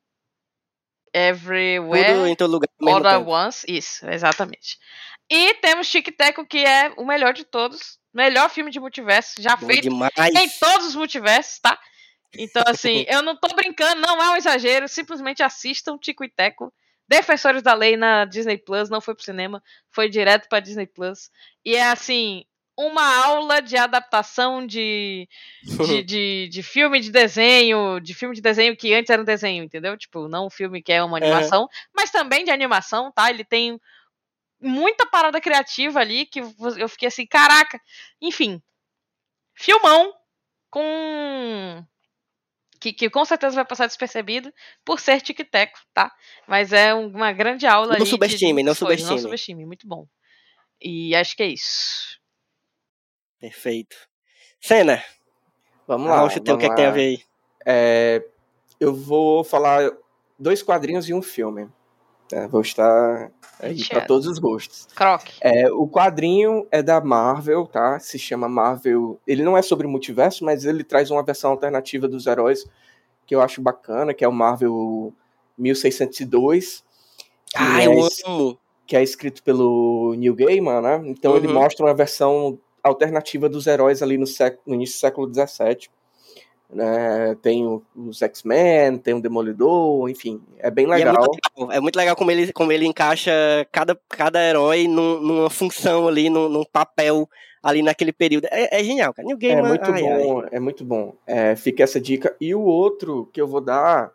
Tudo Everywhere, em todo lugar. All at. Once, isso, exatamente. E temos Tic Teco, que é o melhor de todos, melhor filme de multiverso já Bom feito demais. em todos os multiversos, tá? Então, assim, eu não tô brincando, não é um exagero. Simplesmente assistam Tico e Teco. Defensores da Lei na Disney Plus, não foi pro cinema, foi direto pra Disney Plus. E é, assim, uma aula de adaptação de, de, de, de filme de desenho, de filme de desenho que antes era um desenho, entendeu? Tipo, não um filme que é uma É. animação, mas também de animação, tá? Ele tem muita parada criativa ali que eu fiquei assim, caraca. Enfim, filmão com que, que com certeza vai passar despercebido por ser tic-teco, tá? Mas é um- uma grande aula Não ali subestime, de não muitas coisas. subestime. Não subestime, muito bom. E acho que é isso. Perfeito. Cena, Vamos lá. Arrocha o o que é que tem a lá. ver aí? É, eu vou falar dois quadrinhos e um filme. É, vou estar aí para todos os gostos. Croc. É, o quadrinho é da Marvel, tá? Se chama Marvel. Ele não é sobre multiverso, mas ele traz uma versão alternativa dos heróis que eu acho bacana, que é o Marvel 1602. que Ah, é eu amo. que é escrito pelo Neil Gaiman, né? Então ele Uhum. mostra uma versão alternativa dos heróis ali no, século, no início do século XVII. Né? Tem os X-Men, tem o Demolidor, enfim, é bem E é legal. muito legal. É muito legal como ele, como ele encaixa cada, cada herói num- numa função ali, num, num papel ali naquele período. É, é genial, cara. New É Gaiman, muito ai, ai. bom, é muito bom. É, fica essa dica. E o outro que eu vou dar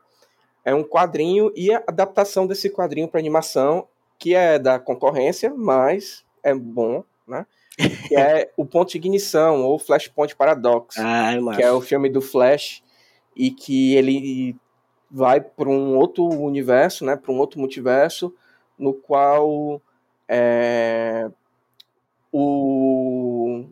é um quadrinho e a adaptação desse quadrinho para animação, que é da concorrência, mas é bom, né? Que é o Ponto de Ignição, ou Flashpoint Paradox, Ai, mano. que é o filme do Flash, e que ele vai para um outro universo, né? Para um outro multiverso, no qual é, o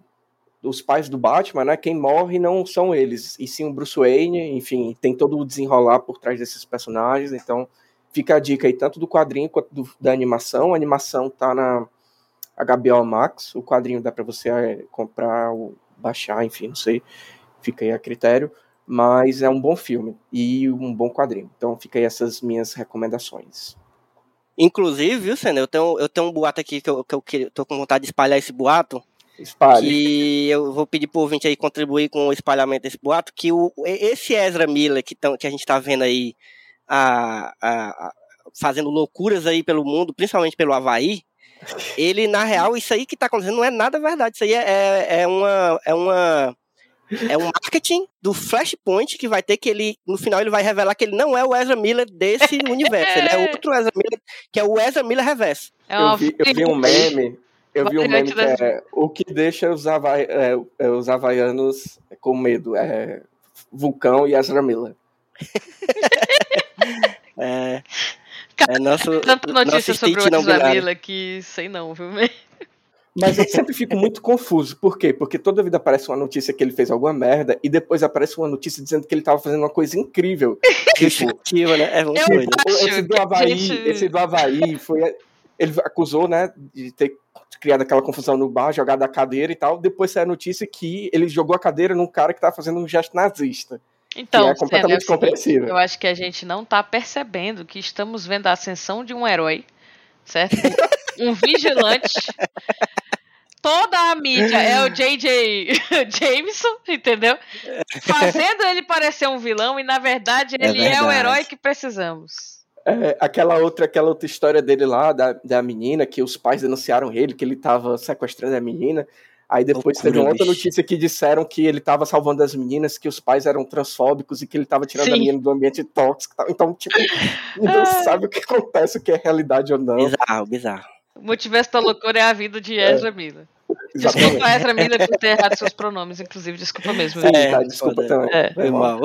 os pais do Batman, né? Quem morre não são eles, e sim o Bruce Wayne, enfim, tem todo o desenrolar por trás desses personagens, então fica a dica aí tanto do quadrinho quanto do, da animação. A animação tá na HBO Max, o quadrinho dá para você é, comprar ou baixar, enfim, não sei, fica aí a critério, mas é um bom filme e um bom quadrinho. Então fica aí essas minhas recomendações. Inclusive, viu, Senna, eu tenho, eu tenho um boato aqui que eu, que eu tô com vontade de espalhar esse boato. Espalhe. Que eu vou pedir pro ouvinte aí contribuir com o espalhamento desse boato, que o, esse Ezra Miller que, tão, que a gente tá vendo aí a, a, a, fazendo loucuras aí pelo mundo, principalmente pelo Havaí, ele, na real, isso aí que tá acontecendo não é nada verdade. Isso aí é, é, é uma. É uma é um marketing do Flashpoint que vai ter que ele, no final, ele vai revelar que ele não é o Ezra Miller desse universo. Ele é outro Ezra Miller, que é o Ezra Miller Reverso. É eu, vi, eu vi um meme. Eu vi um meme que é o que deixa os, havai, é, é, os havaianos com medo. É Vulcão e Ezra Miller. é. É nosso, Tanta notícia sobre o Ezra Miller que sei não, viu? Mas eu sempre fico muito confuso. Por quê? Porque toda vida aparece uma notícia que ele fez alguma merda e depois aparece uma notícia dizendo que ele tava fazendo uma coisa incrível. tipo, né? É doido. Esse do Havaí, gente... esse do Havaí foi. Ele acusou, né, de ter criado aquela confusão no bar, jogado a cadeira e tal. Depois saiu a notícia que ele jogou a cadeira num cara que tava fazendo um gesto nazista. Então, é completamente compreensível. Eu acho que a gente não tá percebendo que estamos vendo a ascensão de um herói, certo? um vigilante toda a mídia é o J.J. Jameson, entendeu? Fazendo ele parecer um vilão e na verdade é ele é, verdade. é o herói que precisamos. É, aquela outra aquela outra história dele lá da, da menina que os pais denunciaram ele que ele estava sequestrando a menina. Aí depois Loucura, teve uma outra notícia que disseram que ele estava salvando as meninas, que os pais eram transfóbicos e que ele estava tirando Sim. a menina do ambiente tóxico. Então, tipo, não sabe o que acontece, o que é realidade ou não. Bizarro, bizarro. O multiverso da loucura é a vida de Ezra é. Miller. Exatamente. Desculpa, Ezra Miller, por ter errado seus pronomes, inclusive, desculpa mesmo. Sim, é, tá, desculpa também. É. Foi mal.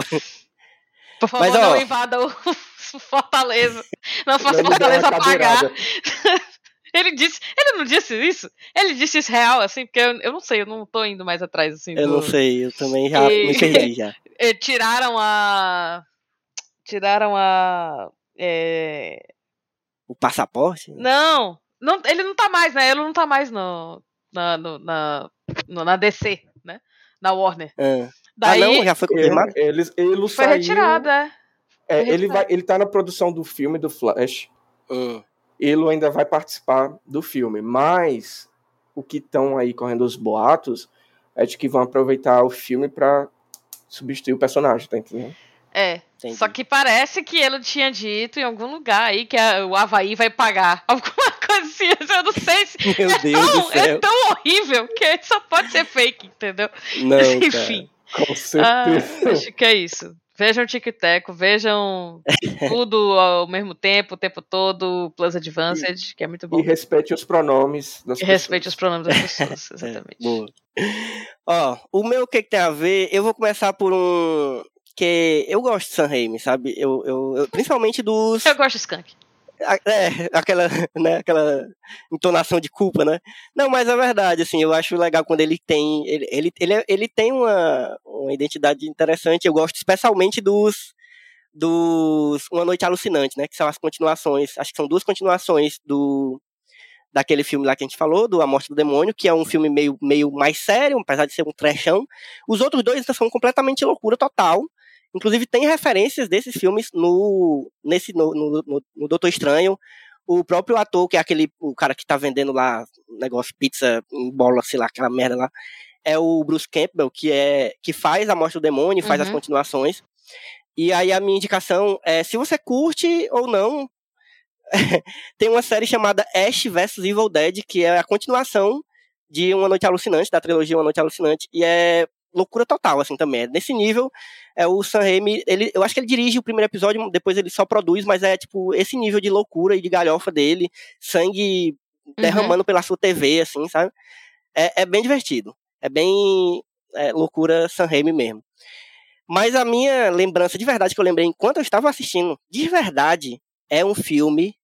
Por favor, Mas, ó, não invada o Fortaleza. Não faça Fortaleza pagar. Ele disse, ele não disse isso? Ele disse isso real, assim, porque eu, eu não sei, eu não tô indo mais atrás, assim. Eu do... não sei, eu também já e... me entendi já. tiraram a. Tiraram a. É... O passaporte? Não, não, ele não tá mais, né? Ele não tá mais no, na, no, na, no, na DC, né? Na Warner. É. Daí, ah, não? Já foi confirmado? Ele, ele, foi saiu... retirado, é. é ele, vai, ele tá na produção do filme do Flash. Hum. Ele ainda vai participar do filme, mas o que estão aí correndo os boatos é de que vão aproveitar o filme para substituir o personagem, tá entendendo? É. Entendi. Só que parece que ele tinha dito em algum lugar aí que a, o Havaí vai pagar alguma coisa assim. Eu não sei se. Meu é Deus tão, do céu. É tão horrível que só pode ser fake, entendeu? Não, Enfim. Cara, com certeza. Ah, acho que é isso. Vejam Tic-Teco, vejam tudo ao mesmo tempo, o tempo todo, Plus Advanced, que é muito bom. E respeite os pronomes das e pessoas. respeite os pronomes das pessoas, exatamente. É, boa. Ó, o meu que, que tem a ver, eu vou começar por um porque eu gosto de Sam Raimi, sabe? Eu, eu, eu, principalmente dos. Eu gosto de Skunk. É, aquela, né, aquela entonação de culpa, né? Não, mas é verdade, assim, eu acho legal quando ele tem. Ele, ele, ele, ele tem uma, uma identidade interessante. Eu gosto especialmente dos. dos Uma Noite Alucinante, né? Que são as continuações. Acho que são duas continuações do. Daquele filme lá que a gente falou, do A Morte do Demônio, que é um filme meio, meio mais sério, apesar de ser um trechão. Os outros dois são completamente loucura total. Inclusive, tem referências desses filmes no, nesse, no, no, no, no Doutor Estranho. O próprio ator, que é aquele o cara que tá vendendo lá negócio pizza em bola, sei lá, aquela merda lá, é o Bruce Campbell, que é que faz a Morte do Demônio, faz uhum. as continuações. E aí a minha indicação é, se você curte ou não, tem uma série chamada Ash vs Evil Dead, que é a continuação de Uma Noite Alucinante, da trilogia Uma Noite Alucinante, e é loucura total, assim, também. É nesse nível, é o Sam Raimi, ele, eu acho que ele dirige o primeiro episódio, depois ele só produz, mas é, tipo, esse nível de loucura e de galhofa dele, sangue derramando uhum. pela sua TV, assim, sabe? É, é bem divertido. É bem é, loucura Sam Raimi mesmo. Mas a minha lembrança de verdade que eu lembrei enquanto eu estava assistindo, de verdade, é um filme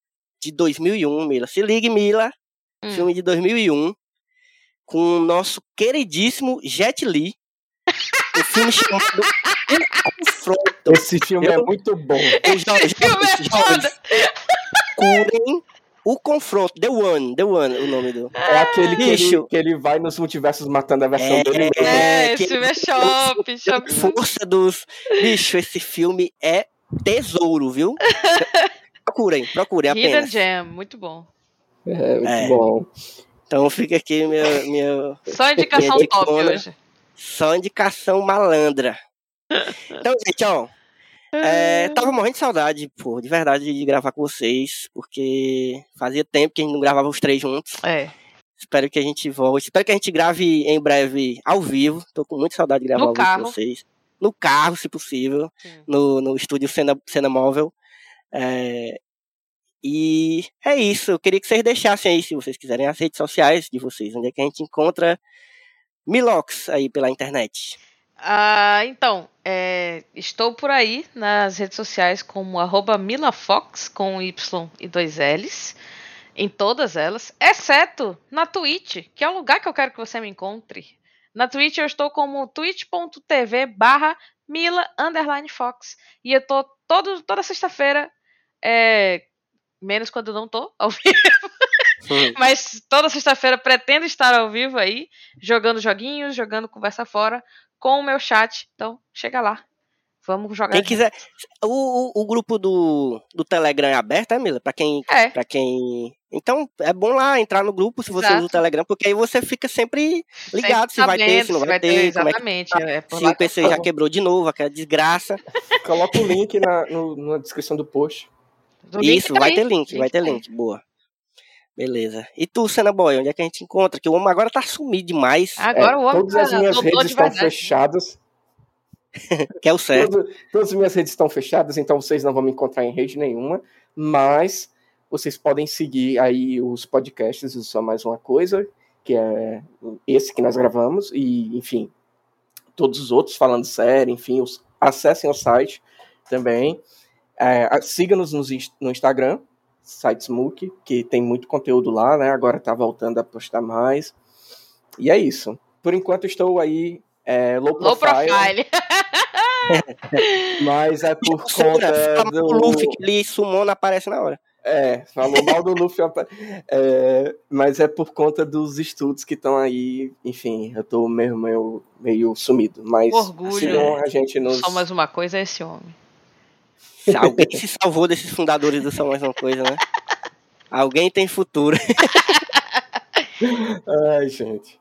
de 2001, Mila. Se ligue, Mila. Hum. Filme de 2001 com o nosso queridíssimo Jet Li. O filme chamado O Confronto. Esse filme é Eu- muito bom. Esse filme é foda. curem O Confronto. The One, The One, o nome do. É aquele que ele, Bicho. que ele vai nos multiversos matando a versão É, dele mesmo. É, É, esse filme é shopping, A shopping. força dos. Bicho, esse filme é tesouro, viu? Procurem, procurem Hidden apenas. Gem, muito bom. É, muito É. bom. Então fica aqui meu, meu Só indicação Minha top hoje. Só indicação malandra. Então, gente, ó. É, tava morrendo de saudade, pô, de verdade, de gravar com vocês, porque fazia tempo que a gente não gravava os três juntos. É. Espero que a gente volte. Espero que a gente grave em breve ao vivo. Tô com muita saudade de gravar No ao vivo carro. com vocês. No carro, se possível. No, no estúdio Cena, Cena Móvel. É, e é isso. Eu queria que vocês deixassem aí, se vocês quiserem, as redes sociais de vocês. Onde é que a gente encontra Milox aí pela internet. Ah, então, é, estou por aí nas redes sociais como milafox com Y e dois L's. Em todas elas, exceto na Twitch, que é o lugar que eu quero que você me encontre. Na Twitch eu estou como twitch.tv barra Mila underline Fox. E eu tô todo, toda sexta-feira, é, menos quando eu não tô ao vivo, Mas toda sexta-feira pretendo estar ao vivo aí, jogando joguinhos, jogando conversa fora com o meu chat. Então, chega lá. Vamos jogar. Quem junto. quiser. O, o, o grupo do, do Telegram é aberto, é, Mila? Pra quem, É, pra quem. Então, é bom lá entrar no grupo se você usa o Exato. Telegram, porque aí você fica sempre ligado se sempre vai ter, se não vai ter, como é que Exatamente. é por se lá o que PC já tô. quebrou de novo, aquela desgraça. Coloca o link na, no- na descrição do post. Do link Isso, tá vai ter link, vai ter tá link. Boa. Beleza. E tu, Senna Boy, onde é que a gente encontra? Que o homem agora tá sumido demais, Agora É, o homem todas as tá minhas redes de estão verdade. fechadas. que é o certo. Todo- todas as minhas redes estão fechadas, então vocês não vão me encontrar em rede nenhuma. Mas vocês podem seguir aí os podcasts do Só Mais Uma Coisa, que é esse que nós gravamos, e, enfim, todos os outros falando sério, enfim, os- acessem o site também. É, Siga-nos no Instagram, site Smook, que tem muito conteúdo lá, né? Agora tá voltando a postar mais. E é isso. Por enquanto estou aí é, low Low profile, profile. mas é por Censura, conta fala do... pro Luffy que ele sumou, não aparece na hora. É, falou mal do Luffy, é, mas é por conta dos estudos que estão aí, enfim, eu tô meio, meio, meio sumido, mas Orgulho. sigam a gente nos... Só mais uma coisa é esse homem. Se Alguém se salvou desses fundadores do São Mais Uma Coisa, né? Alguém tem futuro. Ai, gente,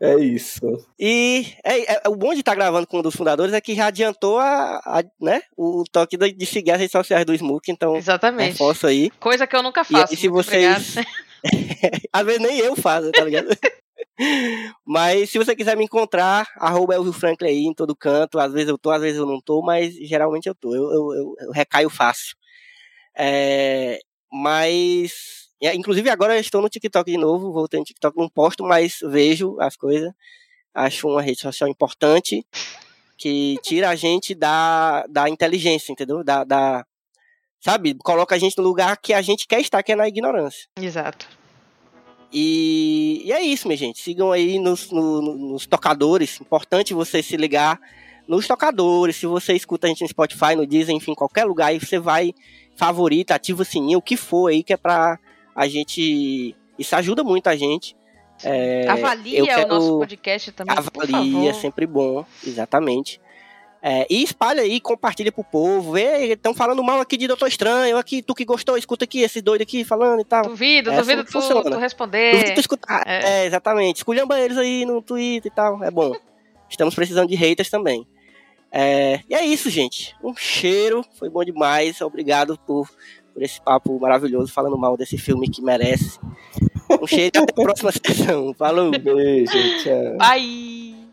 é isso. E é, é- o bom de estar gravando com um dos fundadores é que já adiantou a, a- né, o toque de, de seguir as redes sociais do Smook, então Exatamente. reforço aí. Coisa que eu nunca E faço. aí, se muito vocês. Às vezes nem eu faço, tá ligado? mas se você quiser me encontrar, arroba Elvio Franklin aí em todo canto. Às vezes eu tô, às vezes eu não tô, mas geralmente eu tô. Eu, eu, eu- recaio fácil. É, mas. é, Inclusive agora eu estou no TikTok de novo, voltei no TikTok, não posto, mas vejo as coisas. Acho uma rede social importante que tira a gente da, da inteligência, entendeu? Da, da, sabe? Coloca a gente no lugar que a gente quer estar, que é na ignorância. Exato. E, e é isso, minha gente. Sigam aí nos, no- no- nos tocadores. Importante você se ligar nos tocadores. Se você escuta a gente no Spotify, no Deezer, enfim, qualquer lugar, aí você vai, favorita, ativa o sininho, o que for aí, que é pra a gente. Isso ajuda muito a gente. É, Avalia quero- o nosso podcast também, por Avalia, favor. sempre bom, exatamente. É, e espalha aí, compartilha pro povo. Estão falando mal aqui de Doutor Estranho, aqui, tu que gostou, escuta aqui, esses doidos aqui falando e tal. Duvido, É, duvido tu, tu Duvido responder. tu escutar. É. É. exatamente. Esculhamba eles aí no Twitter e tal. É bom. Estamos precisando de haters também. É, e é isso, gente. Um cheiro. Foi bom demais. Obrigado por, por esse papo maravilhoso falando mal desse filme que merece. Um cheiro e até a próxima sessão. Falou. Beijo, tchau. Bye!